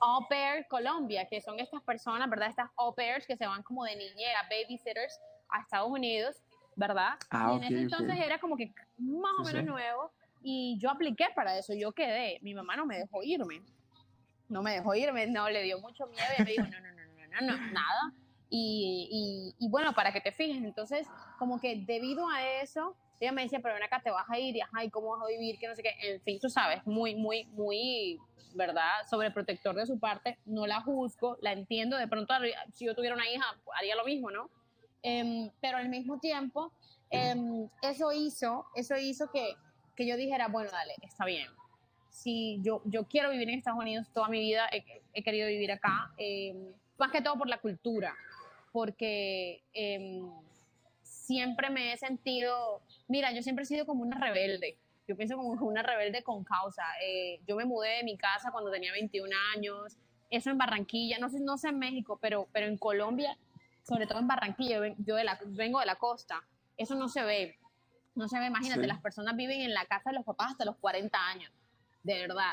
Au Pair Colombia, que son estas personas, ¿verdad? Estas Au Pairs que se van como de niñera, babysitters a Estados Unidos, ¿verdad? Ah, y en ese entonces era como que más o menos nuevo y yo apliqué para eso, yo quedé, mi mamá no me dejó irme, no me dejó irme, no, le dio mucho miedo y me dijo, no, no, no, no, no, no nada, y, y, bueno, para que te fijes, entonces, como que debido a eso, ella me decía, pero ven acá, te vas a ir, y ajá, ¿y cómo vas a vivir? Que no sé qué, en fin, tú sabes, muy, muy, muy, ¿verdad? Sobreprotector de su parte, no la juzgo, la entiendo, de pronto, si yo tuviera una hija, haría lo mismo, ¿no? Em, pero al mismo tiempo, em, eso hizo, eso hizo que, que yo dijera, bueno, dale, está bien, si yo, yo quiero vivir en Estados Unidos toda mi vida, he, querido vivir acá, em, más que todo por la cultura, porque em, siempre me he sentido, mira, yo siempre he sido como una rebelde. Yo pienso como una rebelde con causa. Eh, yo me mudé de mi casa cuando tenía 21 años, eso en Barranquilla, no sé, no sé en México, pero, pero en Colombia, sobre todo en Barranquilla, yo de la, vengo de la costa, eso no se ve, no se ve, imagínate, las personas viven en la casa de los papás hasta los 40 años, de verdad,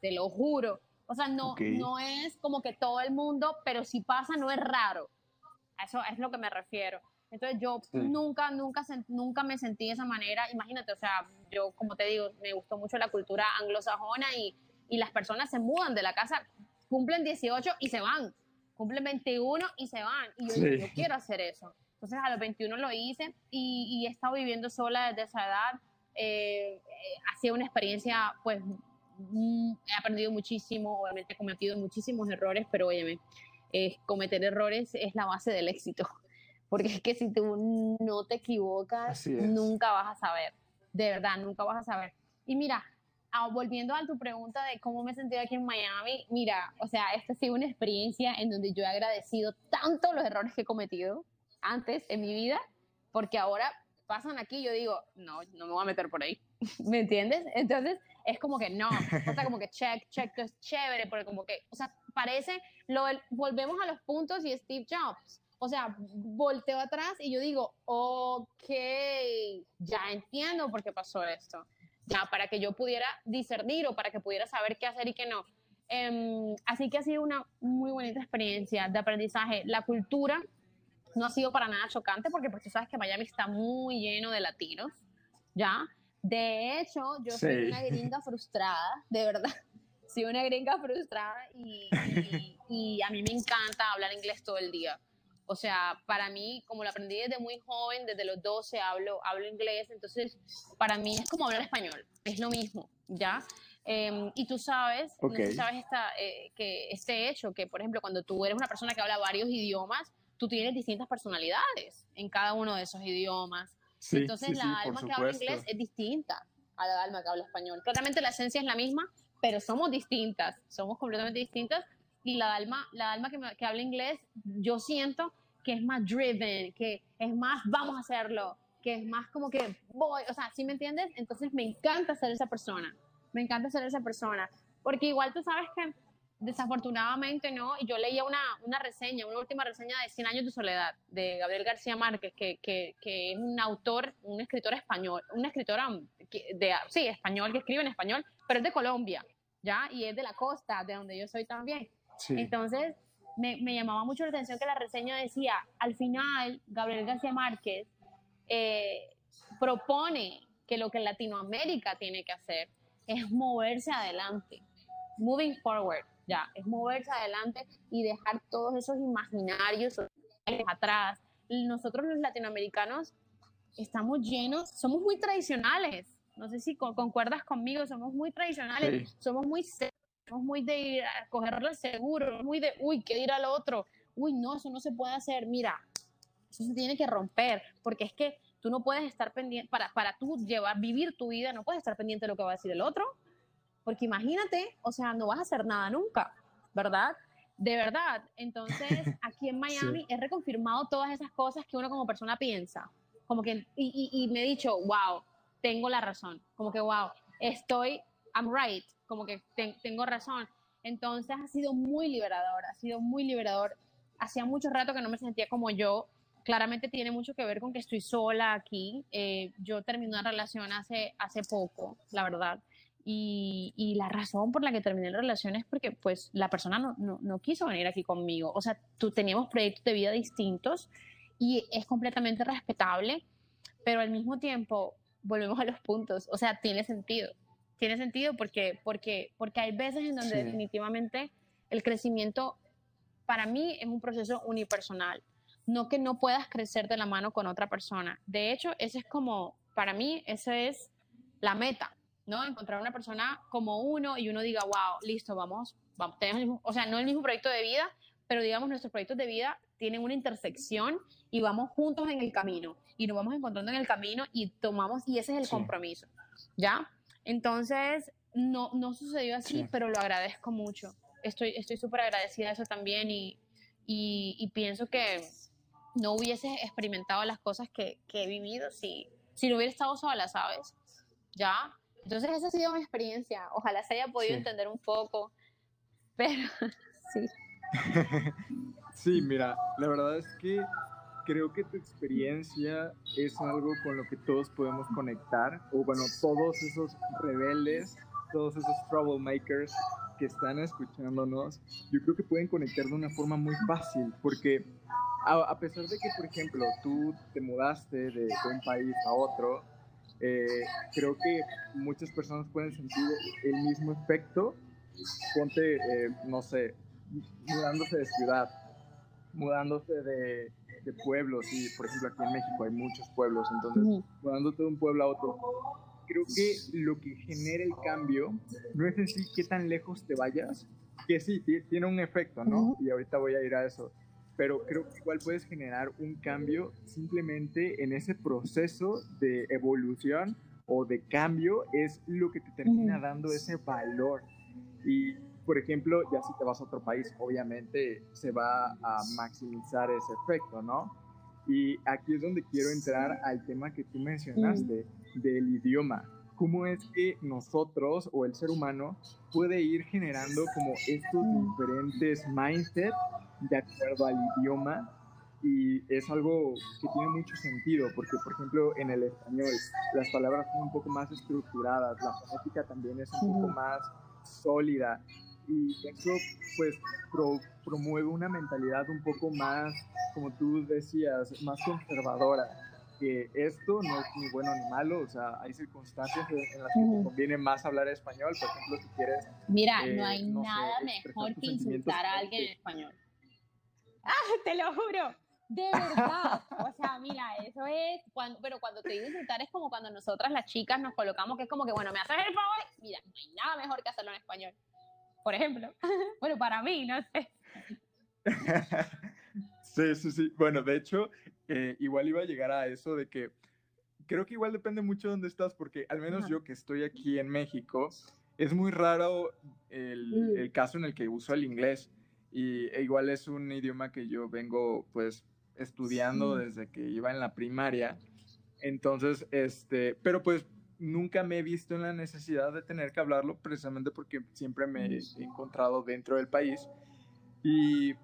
te lo juro. O sea, no, no es como que todo el mundo, pero si pasa no es raro eso es lo que me refiero. Entonces yo nunca, nunca, nunca me sentí de esa manera. Imagínate, o sea, yo como te digo, me gustó mucho la cultura anglosajona y, y las personas se mudan de la casa, cumplen 18 y se van, cumplen 21 y se van. Y yo, yo quiero hacer eso. Entonces a los 21 lo hice y, he estado viviendo sola desde esa edad. Eh, eh, ha sido una experiencia, pues, mm, he aprendido muchísimo, obviamente he cometido muchísimos errores, pero óyeme, eh, cometer errores es la base del éxito. Porque es que si tú no te equivocas, nunca vas a saber. De verdad, nunca vas a saber. Y mira, ah, volviendo a tu pregunta de cómo me he sentido aquí en Miami, mira, o sea, esta ha sido una experiencia en donde yo he agradecido tanto los errores que he cometido antes en mi vida, porque ahora pasan aquí, yo digo, no, no me voy a meter por ahí, ¿me entiendes? Entonces es como que no, o sea, como que check, check, es chévere, porque como que, o sea, parece, lo volvemos a los puntos y Steve Jobs, o sea, volteo atrás y yo digo, ok, ya entiendo por qué pasó esto, ya para que yo pudiera discernir o para que pudiera saber qué hacer y qué no. Em, así que ha sido una muy bonita experiencia de aprendizaje. La cultura no ha sido para nada chocante porque pues tú sabes que Miami está muy lleno de latinos, ¿ya? De hecho, yo soy una gringa frustrada, de verdad. Soy una gringa frustrada y, y, a mí me encanta hablar inglés todo el día. O sea, para mí, como lo aprendí desde muy joven, desde los 12 hablo, hablo inglés, entonces para mí es como hablar español, es lo mismo, ¿ya? Em, y tú sabes, sabes esta, eh, que este hecho, que por ejemplo, cuando tú eres una persona que habla varios idiomas, tú tienes distintas personalidades en cada uno de esos idiomas. Entonces la alma que habla inglés es distinta a la alma que habla español. Claramente la esencia es la misma, pero somos distintas, somos completamente distintas. Y la alma, la alma que, que habla inglés, yo siento que es más driven, que es más vamos a hacerlo, que es más como que voy, o sea, ¿sí me entiendes? Entonces me encanta ser esa persona, me encanta ser esa persona, porque igual tú sabes que desafortunadamente no, y yo leía una, una, reseña, una última reseña de 100 años de soledad, de Gabriel García Márquez, que, que, que es un autor, un escritor español, una escritora de, sí, español, que escribe en español, pero es de Colombia, ¿ya? Y es de la costa, de donde yo soy también. Entonces, me, me, llamaba mucho la atención que la reseña decía, al final, Gabriel García Márquez eh, propone que lo que Latinoamérica tiene que hacer es moverse adelante, moving forward, ya, es moverse adelante y dejar todos esos imaginarios atrás. Nosotros los latinoamericanos estamos llenos, somos muy tradicionales. No sé si concuerdas conmigo, somos muy tradicionales, somos muy somos muy de ir a cogerlo seguro, muy de, uy, ¿qué dirá al otro? Uy, no, eso no se puede hacer. Mira, eso se tiene que romper, porque es que tú no puedes estar pendiente, para, para tú llevar, vivir tu vida, no puedes estar pendiente de lo que va a decir el otro, porque imagínate, o sea, no vas a hacer nada nunca, ¿verdad? De verdad. Entonces, aquí en Miami he reconfirmado todas esas cosas que uno como persona piensa. Como que, y, y, me he dicho, wow, tengo la razón. Como que, wow, estoy, I'm right. Como que tengo razón. Entonces ha sido muy liberador, ha sido muy liberador. Hacía mucho rato que no me sentía como yo. Claramente tiene mucho que ver con que estoy sola aquí. Eh, yo terminé una relación hace, hace poco, la verdad. Y, la razón por la que terminé la relación es porque pues la persona no, no, quiso venir aquí conmigo. O sea, tú teníamos proyectos de vida distintos y es completamente respetable, pero al mismo tiempo volvemos a los puntos. O sea, tiene sentido. Tiene sentido porque, porque, porque hay veces en donde definitivamente el crecimiento para mí es un proceso unipersonal. No que no puedas crecer de la mano con otra persona. De hecho, ese es como, para mí, esa es la meta ¿no? Encontrar una persona como uno y uno diga, wow, listo, vamos, vamos, tenemos o sea, no el mismo proyecto de vida, pero digamos nuestros proyectos de vida tienen una intersección y vamos juntos en el camino y nos vamos encontrando en el camino y tomamos, y ese es el compromiso, ¿ya? Entonces, no, no sucedió así, pero lo agradezco mucho. Estoy súper agradecida de eso también y, y, pienso que no hubiese experimentado las cosas que, que he vivido si, si no hubiera estado sola, ¿sabes? ¿Ya? Entonces esa ha sido mi experiencia. Ojalá se haya podido entender un poco, pero sí. sí, mira, la verdad es que creo que tu experiencia es algo con lo que todos podemos conectar, o bueno, todos esos rebeldes, todos esos troublemakers que están escuchándonos, yo creo que pueden conectar de una forma muy fácil, porque a, pesar de que, por ejemplo, tú te mudaste de un país a otro, eh, creo que muchas personas pueden sentir el mismo efecto. Ponte, eh, no sé, mudándose de ciudad, mudándose de, de, pueblos, y por ejemplo aquí en México hay muchos pueblos, entonces mudándote de un pueblo a otro, creo que lo que genera el cambio no es en sí qué tan lejos te vayas, que sí, tiene un efecto, ¿no? Y ahorita voy a ir a eso, pero creo que igual puedes generar un cambio simplemente en ese proceso de evolución o de cambio es lo que te termina dando ese valor. Y, por ejemplo, ya si te vas a otro país, obviamente se va a maximizar ese efecto, ¿no? Y aquí es donde quiero entrar al tema que tú mencionaste del idioma. ¿Cómo es que nosotros o el ser humano puede ir generando como estos diferentes mindsets de acuerdo al idioma y es algo que tiene mucho sentido, porque por ejemplo en el español las palabras son un poco más estructuradas, la fonética también es un poco más sólida y eso pues promueve una mentalidad un poco más, como tú decías, más conservadora, que esto no es ni bueno ni malo, o sea, hay circunstancias en las que te conviene más hablar español, por ejemplo, si quieres... Mira, no hay eh, nada mejor que insultar a alguien en español. ¡Ah, te lo juro! De verdad. O sea, mira, eso es. Cuando, pero cuando te digo insultar es como cuando nosotras las chicas nos colocamos, que es como que, bueno, me haces el favor. Mira, no hay nada mejor que hacerlo en español. Por ejemplo. Bueno, para mí, no sé. Sí, sí, sí. Bueno, de hecho, eh, igual iba a llegar a eso de que creo que igual depende mucho de dónde estás, porque al menos yo que estoy aquí en México, es muy raro el, mm. el, caso en el que uso el inglés. Y e igual es un idioma que yo vengo pues estudiando desde que iba en la primaria. Entonces, este, pero pues nunca me he visto en la necesidad de tener que hablarlo precisamente porque siempre me he encontrado dentro del país. Y,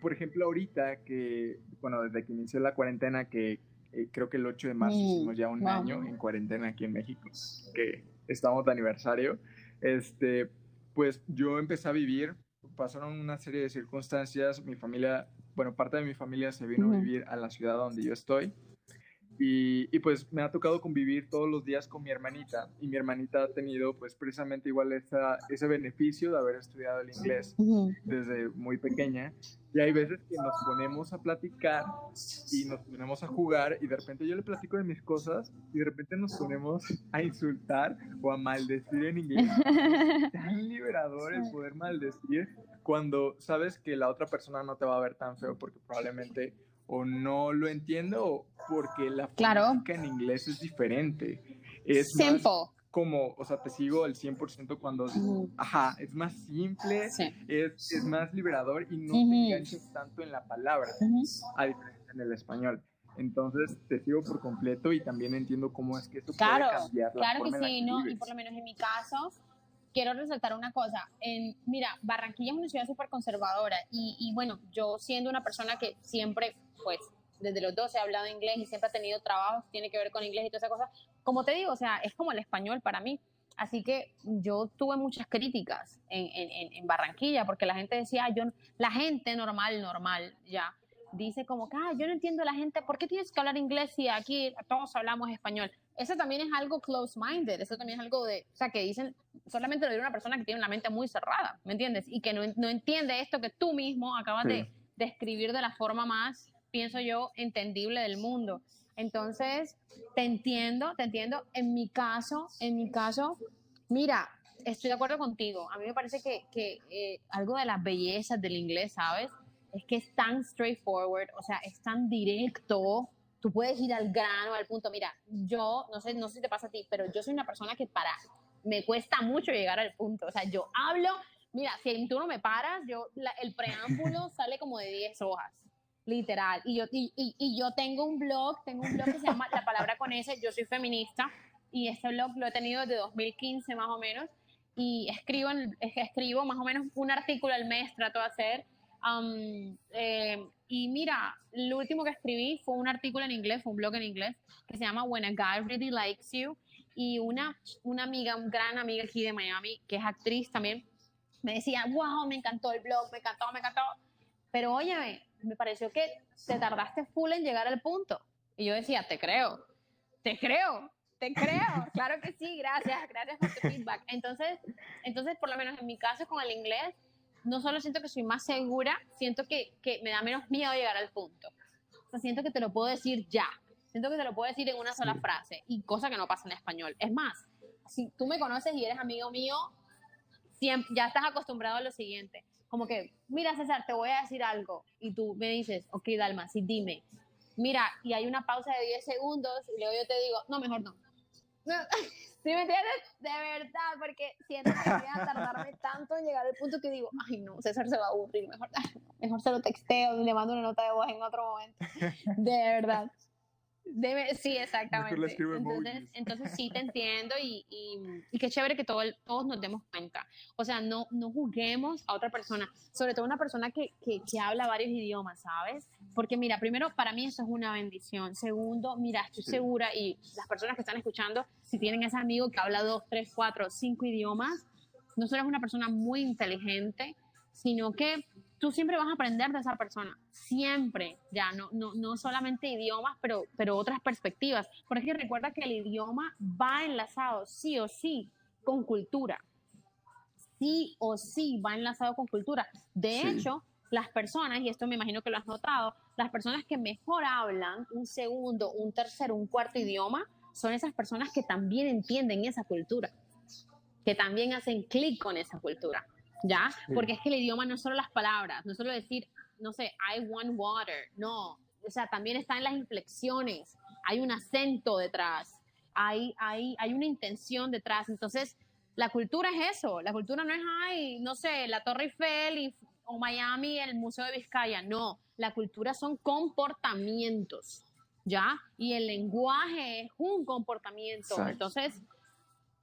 por ejemplo, ahorita que, bueno, desde que inició la cuarentena, que eh, creo que el 8 de marzo hicimos ya un año en cuarentena aquí en México, que estamos de aniversario, este, pues yo empecé a vivir, pasaron una serie de circunstancias, mi familia bueno, parte de mi familia se vino a vivir a la ciudad donde yo estoy. Y, y, pues me ha tocado convivir todos los días con mi hermanita y mi hermanita ha tenido pues precisamente igual esa, ese beneficio de haber estudiado el inglés desde muy pequeña. Y hay veces que nos ponemos a platicar y nos ponemos a jugar y de repente yo le platico de mis cosas y de repente nos ponemos a insultar o a maldecir en inglés. tan liberador el poder maldecir cuando sabes que la otra persona no te va a ver tan feo porque probablemente o no lo entiendo porque la claro. en inglés es diferente. Es Simple. Más como, o sea, te sigo al 100% cuando, ajá, es más simple, es, es, más liberador y no te enganchas tanto en la palabra, a diferencia en el español. Entonces te sigo por completo y también entiendo cómo es que eso claro, puede cambiar la Claro que sí, ¿no? Y por lo menos en mi caso, quiero resaltar una cosa. En, mira, Barranquilla es una ciudad súper conservadora y, y, bueno, yo siendo una persona que siempre, pues, desde los 12 he hablado inglés y siempre ha tenido trabajo que tiene que ver con inglés y toda esa cosa, como te digo, o sea, es como el español para mí. Así que yo tuve muchas críticas en, en, en Barranquilla porque la gente decía, yo, la gente normal, normal, ya, dice como que, ah, yo no entiendo a la gente, ¿por qué tienes que hablar inglés si aquí todos hablamos español? Eso también es algo close-minded, eso también es algo de, o sea, que dicen, solamente lo dice una persona que tiene una mente muy cerrada, ¿me entiendes? Y que no, no entiende esto que tú mismo acabas de describir de la forma más, pienso yo, entendible del mundo. Entonces, te entiendo, te entiendo. En mi caso, en mi caso, mira, estoy de acuerdo contigo. A mí me parece que, que eh, algo de las bellezas del inglés, ¿sabes? es que es tan straightforward, o sea, es tan directo, tú puedes ir al grano, al punto. Mira, yo, no sé, no sé si te pasa a ti, pero yo soy una persona que para, me cuesta mucho llegar al punto, o sea, yo hablo, mira, si tú no me paras, yo, el preámbulo sale como de 10 hojas, literal, y yo, y, y, yo tengo un blog, tengo un blog que se llama La Palabra con S, yo soy feminista, y este blog lo he tenido desde 2015 más o menos, y escribo, escribo más o menos un artículo al mes, trato de hacer, eh, y mira, lo último que escribí fue un artículo en inglés, fue un blog en inglés, que se llama When a Guy Really Likes You. Y una, una amiga, una gran amiga aquí de Miami, que es actriz también, me decía, wow, me encantó el blog, me encantó, me encantó. Pero óyeme, me pareció que te tardaste full en llegar al punto. Y yo decía, te creo, te creo. te creo, claro que sí, gracias, gracias por tu feedback. Entonces, entonces, por lo menos en mi caso con el inglés, no solo siento que soy más segura, siento que, que me da menos miedo llegar al punto. O sea, siento que te lo puedo decir ya, siento que te lo puedo decir en una sola frase, y cosa que no pasa en español. Es más, si tú me conoces y eres amigo mío, siempre, ya estás acostumbrado a lo siguiente. Como que, mira César, te voy a decir algo. Y tú me dices, ok, Dalma, sí, dime. Mira, y hay una pausa de 10 segundos y luego yo te digo, no, mejor no. ¿Sí me entiendes? De verdad, porque siento que voy a tardarme tanto en llegar al punto que digo, ay no, César se va a aburrir, mejor, mejor se lo texteo y le mando una nota de voz en otro momento. De verdad. Debe, sí, exactamente. Entonces, entonces, sí te entiendo y, y, qué chévere que todo todos nos demos cuenta. O sea, no, no juguemos a otra persona, sobre todo una persona que, que, que, habla varios idiomas, ¿sabes? Porque mira, primero, para mí eso es una bendición. Segundo, mira, estoy segura y las personas que están escuchando, si tienen ese amigo que habla dos, tres, cuatro, cinco idiomas, no solo es una persona muy inteligente, sino que tú siempre vas a aprender de esa persona, siempre, ya, no, no, no solamente idiomas, pero, pero otras perspectivas. Porque recuerda que el idioma va enlazado sí o sí con cultura. Sí o sí va enlazado con cultura. De hecho, las personas, y esto me imagino que lo has notado, las personas que mejor hablan un segundo, un tercero, un cuarto idioma, son esas personas que también entienden esa cultura, que también hacen clic con esa cultura. ¿Ya? Porque es que el idioma no es solo las palabras, no es solo decir, no sé, I want water, no, o sea, también está en las inflexiones, hay un acento detrás, hay, hay, hay una intención detrás, entonces la cultura es eso, la cultura no es, ay, no sé, la Torre Eiffel y, o Miami, el Museo de Vizcaya, no, la cultura son comportamientos, ¿ya? Y el lenguaje es un comportamiento, entonces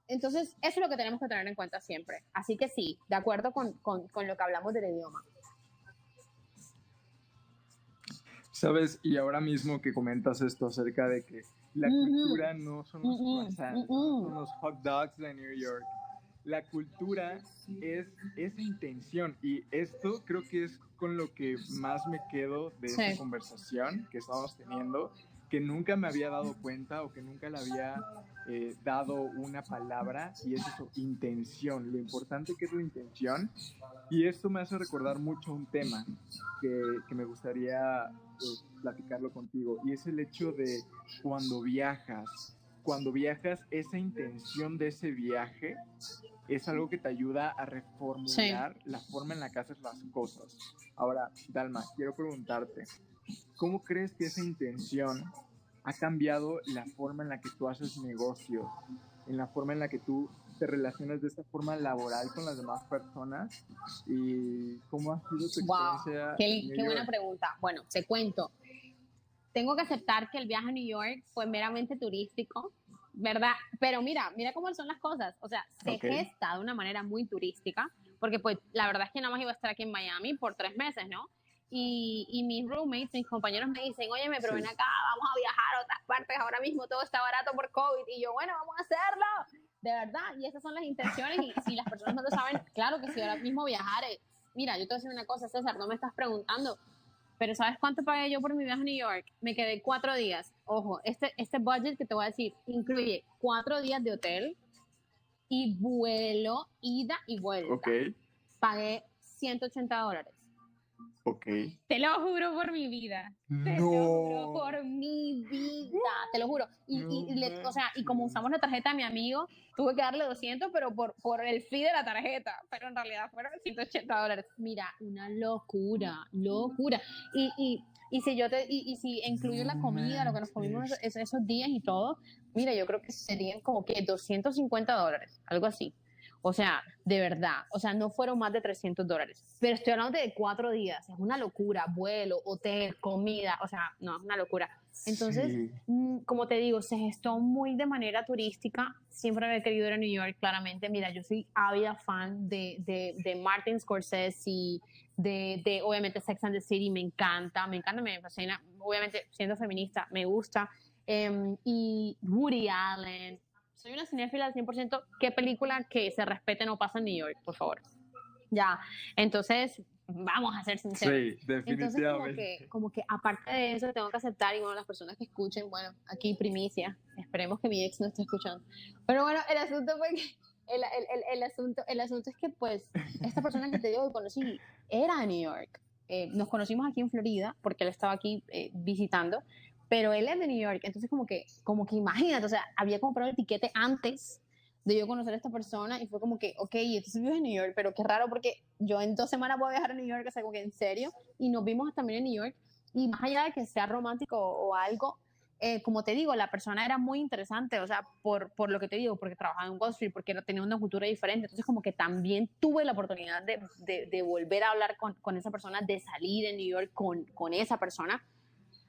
entonces, eso es lo que tenemos que tener en cuenta siempre. Así que sí, de acuerdo con, con, con lo que hablamos del idioma. Sabes, y ahora mismo que comentas esto acerca de que la cultura no son los croissants, son los hot dogs de New York. La cultura es esa intención y esto creo que es con lo que más me quedo de esta conversación que estamos teniendo, que nunca me había dado cuenta o que nunca la había eh, dado una palabra y es eso, intención, lo importante que es la intención. Y esto me hace recordar mucho un tema que, que me gustaría eh, platicarlo contigo y es el hecho de cuando viajas, cuando viajas, esa intención de ese viaje es algo que te ayuda a reformular la forma en la que haces las cosas. Ahora, Dalma, quiero preguntarte, ¿cómo crees que esa intención ha cambiado la forma en la que tú haces negocios, en la forma en la que tú te relacionas de esta forma laboral con las demás personas y cómo ha sido tu experiencia. qué, qué buena pregunta. Bueno, te cuento. Tengo que aceptar que el viaje a New York fue meramente turístico, ¿verdad? Pero mira, mira cómo son las cosas. O sea, se gesta de una manera muy turística, porque pues la verdad es que nada más iba a estar aquí en Miami por tres meses, ¿no? Y, y, mis roommates, mis compañeros me dicen, oye, pero ven acá, vamos a viajar a otras partes, ahora mismo todo está barato por COVID. Y yo, bueno, vamos a hacerlo, de verdad. Y esas son las intenciones. Y si las personas no lo saben, claro que si ahora mismo viajar, mira, yo te voy a decir una cosa, César, no me estás preguntando, pero ¿sabes cuánto pagué yo por mi viaje a New York? Me quedé cuatro días. Ojo, este, este budget que te voy a decir incluye cuatro días de hotel y vuelo, ida y vuelta. Ok. Pagué 180 dólares. Ok. Te lo juro por mi vida. Te lo juro por mi vida. Te lo juro. Y, o sea, y como usamos la tarjeta de mi amigo, tuve que darle 200, pero por, por el fee de la tarjeta. Pero en realidad fueron 180 dólares. Mira, una locura, locura. Y, y, y si yo te, y, si incluyo la comida, lo que nos comimos esos, esos días y todo, mira, yo creo que serían como que 250 dólares, algo así. O sea, de verdad, o sea, no fueron más de 300 dólares. Pero estoy hablando de cuatro días, es una locura, vuelo, hotel, comida, o sea, no, es una locura. Entonces, mm, como te digo, se gestó muy de manera turística. Siempre había querido ir a New York, claramente. Mira, yo soy ávida fan de, de, de Martin Scorsese y de, de, obviamente, Sex and the City. Me encanta, me encanta, me fascina. Obviamente, siendo feminista, me gusta. Em, y Woody Allen, soy una cinéfila al 100%. ¿Qué película que se respete no pasa en New York, por favor? Ya, entonces, Vamos a ser sinceros. Sí, definitivamente. Entonces, como que, como que aparte de eso, tengo que aceptar, y bueno, las personas que escuchen, bueno, aquí primicia, esperemos que mi ex no esté escuchando. Pero bueno, el asunto fue que, el, el, el, asunto, el asunto es que, pues, esta persona que te digo que conocí era de New York. Eh, nos conocimos aquí en Florida, porque él estaba aquí eh, visitando, pero él es de New York, entonces como que, como que imagínate, o sea, había comprado el tiquete antes de yo conocer a esta persona y fue como que, ok, entonces vives en New York, pero qué raro porque yo en dos semanas voy a viajar a New York, o sea, como que en serio, y nos vimos también en New York, y más allá de que sea romántico o, algo, eh, como te digo, la persona era muy interesante, o sea, por, por lo que te digo, porque trabajaba en Wall Street, porque tenía una cultura diferente, entonces como que también tuve la oportunidad de, de, de volver a hablar con, con, esa persona, de salir en New York con, con esa persona.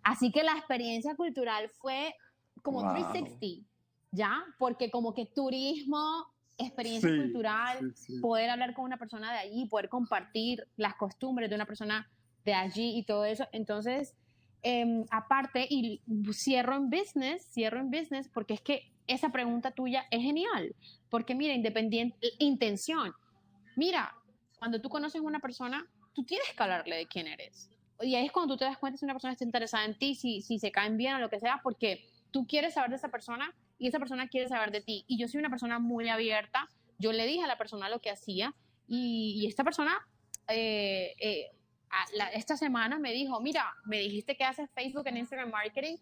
Así que la experiencia cultural fue como 360 ¿ya? Porque como que turismo, experiencia cultural, poder hablar con una persona de allí, poder compartir las costumbres de una persona de allí y todo eso. Entonces, em, aparte, y cierro en business, cierro en business, porque es que esa pregunta tuya es genial, porque mira, independiente, intención. Mira, cuando tú conoces a una persona, tú tienes que hablarle de quién eres. Y ahí es cuando tú te das cuenta si una persona está interesada en ti, si, si se caen bien o lo que sea, porque tú quieres saber de esa persona y esa persona quiere saber de ti. Y yo soy una persona muy abierta, yo le dije a la persona lo que hacía y, esta persona eh, eh, esta semana me dijo, mira, me dijiste que haces Facebook en Instagram Marketing,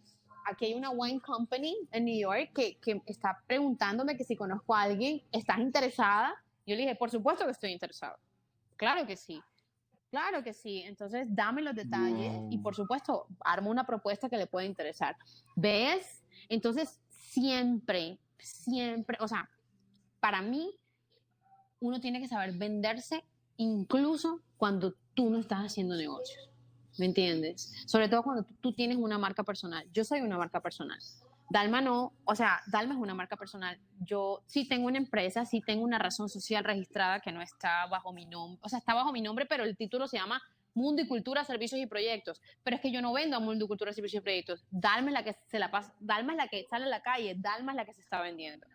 aquí hay una wine company en New York que, que está preguntándome que si conozco a alguien, ¿estás interesada? Yo le dije, por supuesto que estoy interesado. Claro que sí. Claro que sí. Entonces, dame los detalles y, por supuesto, armo una propuesta que le pueda interesar. ¿Ves? Entonces, siempre, siempre, o sea, para mí, uno tiene que saber venderse incluso cuando tú no estás haciendo negocios. ¿Me entiendes? Sobre todo cuando tú tienes una marca personal. Yo soy una marca personal. Dalma no, o sea, Dalma es una marca personal. Yo sí tengo una empresa, sí tengo una razón social registrada que no está bajo mi nombre, o sea, está bajo mi nombre, pero el título se llama Mundo y Cultura, Servicios y Proyectos. Pero es que yo no vendo a Mundo y Cultura, Servicios y Proyectos. Dalma es la que se la pasa, Dalma es la que sale a la calle, Dalma es la que se está vendiendo.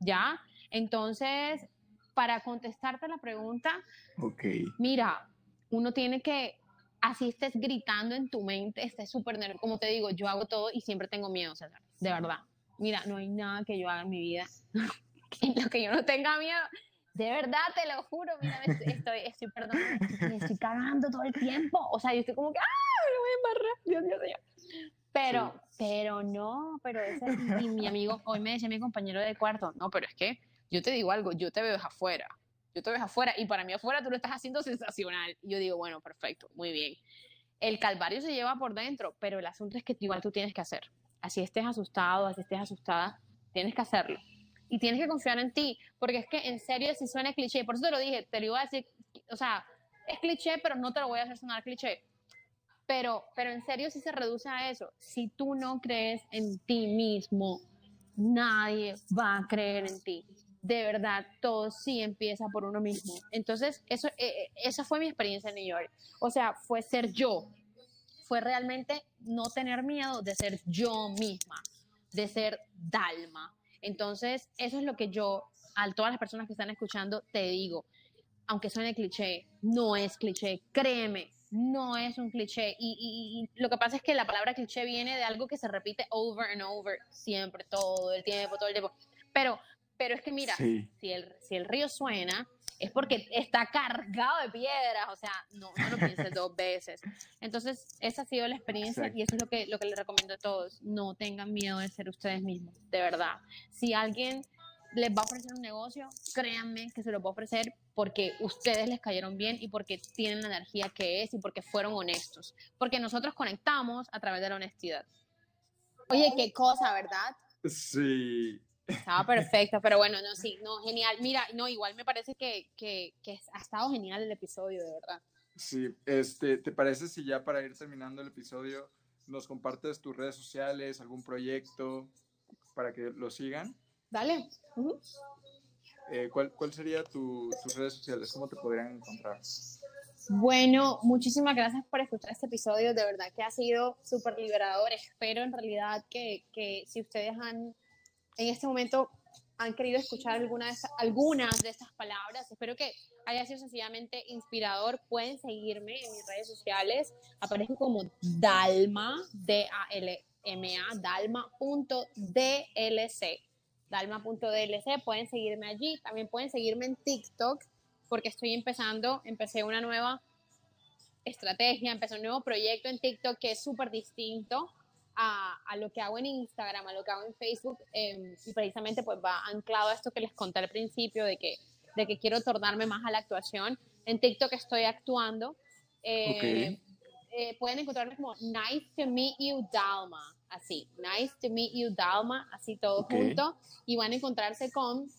¿Ya? Entonces, para contestarte la pregunta, okay. mira, uno tiene que, así estés gritando en tu mente, estés súper nervioso, como te digo, yo hago todo y siempre tengo miedo, César, de verdad. Mira, no hay nada que yo haga en mi vida en lo que yo no tenga miedo. De verdad, te lo juro, mira, estoy, estoy, perdón, me estoy cagando todo el tiempo. O sea, yo estoy como que, ¡ah! Me voy a embarrar, Dios, Dios, Dios. Pero, pero no, pero ese, y mi amigo, hoy me decía mi compañero de cuarto, no, pero es que yo te digo algo, yo te veo afuera, yo te veo afuera, y para mí afuera tú lo estás haciendo sensacional. Y yo digo, bueno, perfecto, muy bien. El calvario se lleva por dentro, pero el asunto es que igual tú tienes que hacer. Así estés asustado, así estés asustada, tienes que hacerlo y tienes que confiar en ti, porque es que en serio si suena cliché, por eso te lo dije, te lo iba a decir, o sea, es cliché, pero no te lo voy a hacer sonar cliché. Pero, pero en serio si se reduce a eso. Si tú no crees en ti mismo, nadie va a creer en ti. De verdad, todo sí empieza por uno mismo. Entonces, eso, eh, eh, esa fue mi experiencia en New York. O sea, fue ser yo. Fue realmente no tener miedo de ser yo misma, de ser Dalma, entonces, eso es lo que yo, a todas las personas que están escuchando, te digo, aunque suene cliché, no es cliché, créeme, no es un cliché. Y, lo que pasa es que la palabra cliché viene de algo que se repite over and over, siempre, todo el tiempo, todo el tiempo. Pero, pero es que mira, si, el, si el río suena, es porque está cargado de piedras, o sea, no, no lo pienses dos veces. Entonces, esa ha sido la experiencia y eso es lo que, lo que les recomiendo a todos. No tengan miedo de ser ustedes mismos, de verdad. Si alguien les va a ofrecer un negocio, créanme que se lo va a ofrecer porque ustedes les cayeron bien y porque tienen la energía que es y porque fueron honestos. Porque nosotros conectamos a través de la honestidad. Oye, qué cosa, ¿verdad? Sí, estaba perfecta, pero bueno, no, sí, no, genial. Mira, no, igual me parece que, que, que, ha estado genial el episodio, de verdad. Sí, este, ¿te parece si ya para ir terminando el episodio nos compartes tus redes sociales, algún proyecto para que lo sigan? Dale. Eh, ¿cuál, ¿Cuál sería tu, tus redes sociales? ¿Cómo te podrían encontrar? Bueno, muchísimas gracias por escuchar este episodio. De verdad que ha sido súper liberador. Espero en realidad que, que si ustedes han en este momento han querido escuchar algunas de estas palabras. Espero que haya sido sencillamente inspirador. Pueden seguirme en mis redes sociales. Aparezco como Dalma, D-A-L-M-A, dalma.dlc. Dalma.dlc. Pueden seguirme allí. También pueden seguirme en TikTok porque estoy empezando, empecé una nueva estrategia, empecé un nuevo proyecto en TikTok que es súper distinto a, a, lo que hago en Instagram, a lo que hago en Facebook, em, y precisamente pues va anclado a esto que les conté al principio, de que, de que quiero tornarme más a la actuación. En TikTok estoy actuando. Eh, eh, pueden encontrarme como Nice to Meet You Dalma, así, Nice to Meet You Dalma, así todo junto, y van a encontrarse con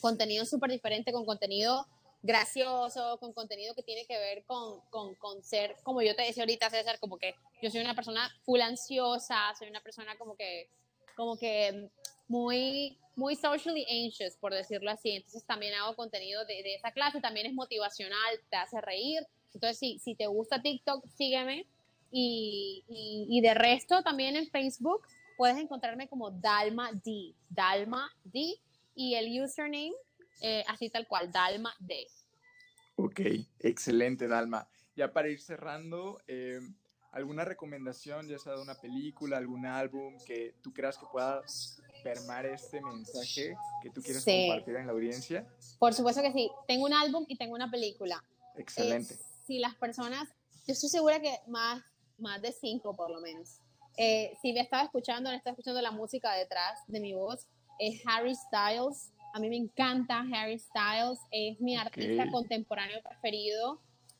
contenido súper diferente, con contenido gracioso, con contenido que tiene que ver con, con, con, ser, como yo te decía ahorita, César, como que yo soy una persona full ansiosa, soy una persona como que, como que muy, muy socially anxious, por decirlo así. Entonces también hago contenido de, de esa clase, también es motivacional, te hace reír. Entonces, si, si te gusta TikTok, sígueme. Y, y, y de resto, también en Facebook puedes encontrarme como Dalma D, Dalma D, y el username eh, así tal cual, Dalma D. Ok, excelente, Dalma. Ya para ir cerrando, eh, ¿alguna recomendación, ya sea de una película, algún álbum que tú creas que pueda permar este mensaje que tú quieres compartir en la audiencia? Por supuesto que sí. Tengo un álbum y tengo una película. Excelente. Eh, si las personas, yo estoy segura que más, más de cinco por lo menos. si me estaba escuchando, me estaba escuchando la música detrás de mi voz, es Harry Styles a mí me encanta Harry Styles, es mi artista contemporáneo preferido.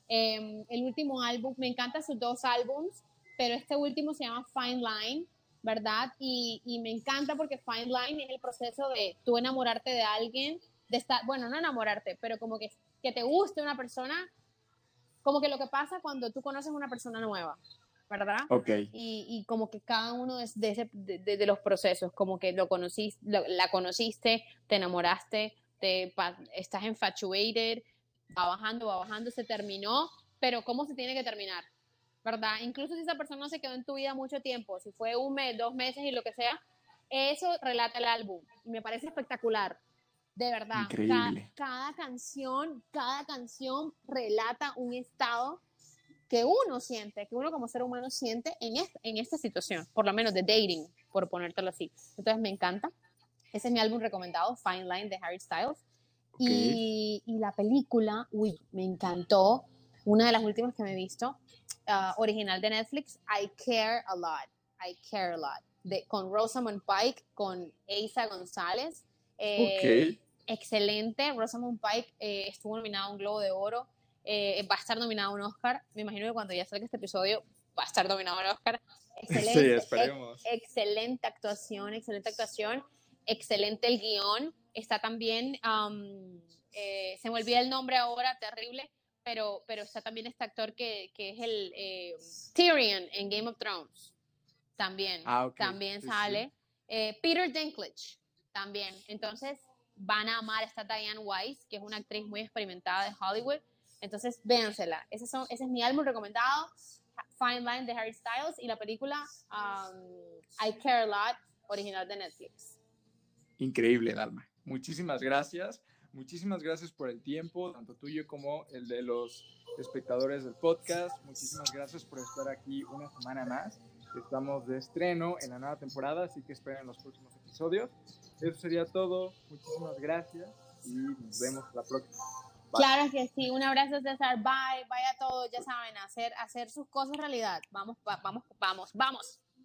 Em, el último álbum, me encantan sus dos álbums, pero este último se llama Fine Line, ¿verdad? Y, y, me encanta porque Fine Line es el proceso de tú enamorarte de alguien, de estar, bueno, no enamorarte, pero como que, que te guste una persona, como que lo que pasa cuando tú conoces una persona nueva, ¿verdad? Ok. Y, y, como que cada uno de, de, de, de, los procesos, como que lo conociste, lo, la conociste, te enamoraste, te, estás infatuated, va bajando, va bajando, se terminó, pero ¿cómo se tiene que terminar? ¿Verdad? Incluso si esa persona no se quedó en tu vida mucho tiempo, si fue un mes, dos meses y lo que sea, eso relata el álbum. Y me parece espectacular. De verdad, cada, cada canción, cada canción relata un estado que uno siente, que uno como ser humano siente en, esta, en esta situación, por lo menos de dating, por ponértelo así. Entonces me encanta. Ese es mi álbum recomendado, Fine Line de Harry Styles. Okay. Y, y, la película, uy, me encantó. Una de las últimas que me he visto, uh, original de Netflix, I Care a Lot. I Care a Lot. De, con Rosamund Pike, con Eiza González. Eh, okay. Excelente. Rosamund Pike eh, estuvo nominada a un Globo de Oro eh, va a estar nominado a un Oscar. Me imagino que cuando ya salga este episodio va a estar nominado a un Oscar. Excelente, sí, esperemos. Ex, excelente actuación, excelente actuación, excelente el guion. Está también, um, eh, se me olvida el nombre ahora, terrible, pero, pero está también este actor que, que es el eh, Tyrion en Game of Thrones. También, ah, okay. también sí, sale. Sí. Peter Dinklage, también. Entonces, van a amar a esta Diane Weiss, que es una actriz muy experimentada de Hollywood entonces, véansela. Ese, son, ese es mi álbum recomendado, Fine Line de Harry Styles y la película um, I Care a Lot, original de Netflix. Increíble, Dalma. Muchísimas gracias. Muchísimas gracias por el tiempo, tanto tuyo como el de los espectadores del podcast. Muchísimas gracias por estar aquí una semana más. Estamos de estreno en la nueva temporada, así que esperen los próximos episodios. Eso sería todo. Muchísimas gracias y nos vemos la próxima. Claro que sí, un abrazo César, bye, bye a todos, ya saben, hacer, hacer sus cosas realidad. Vamos, vamos, vamos, vamos.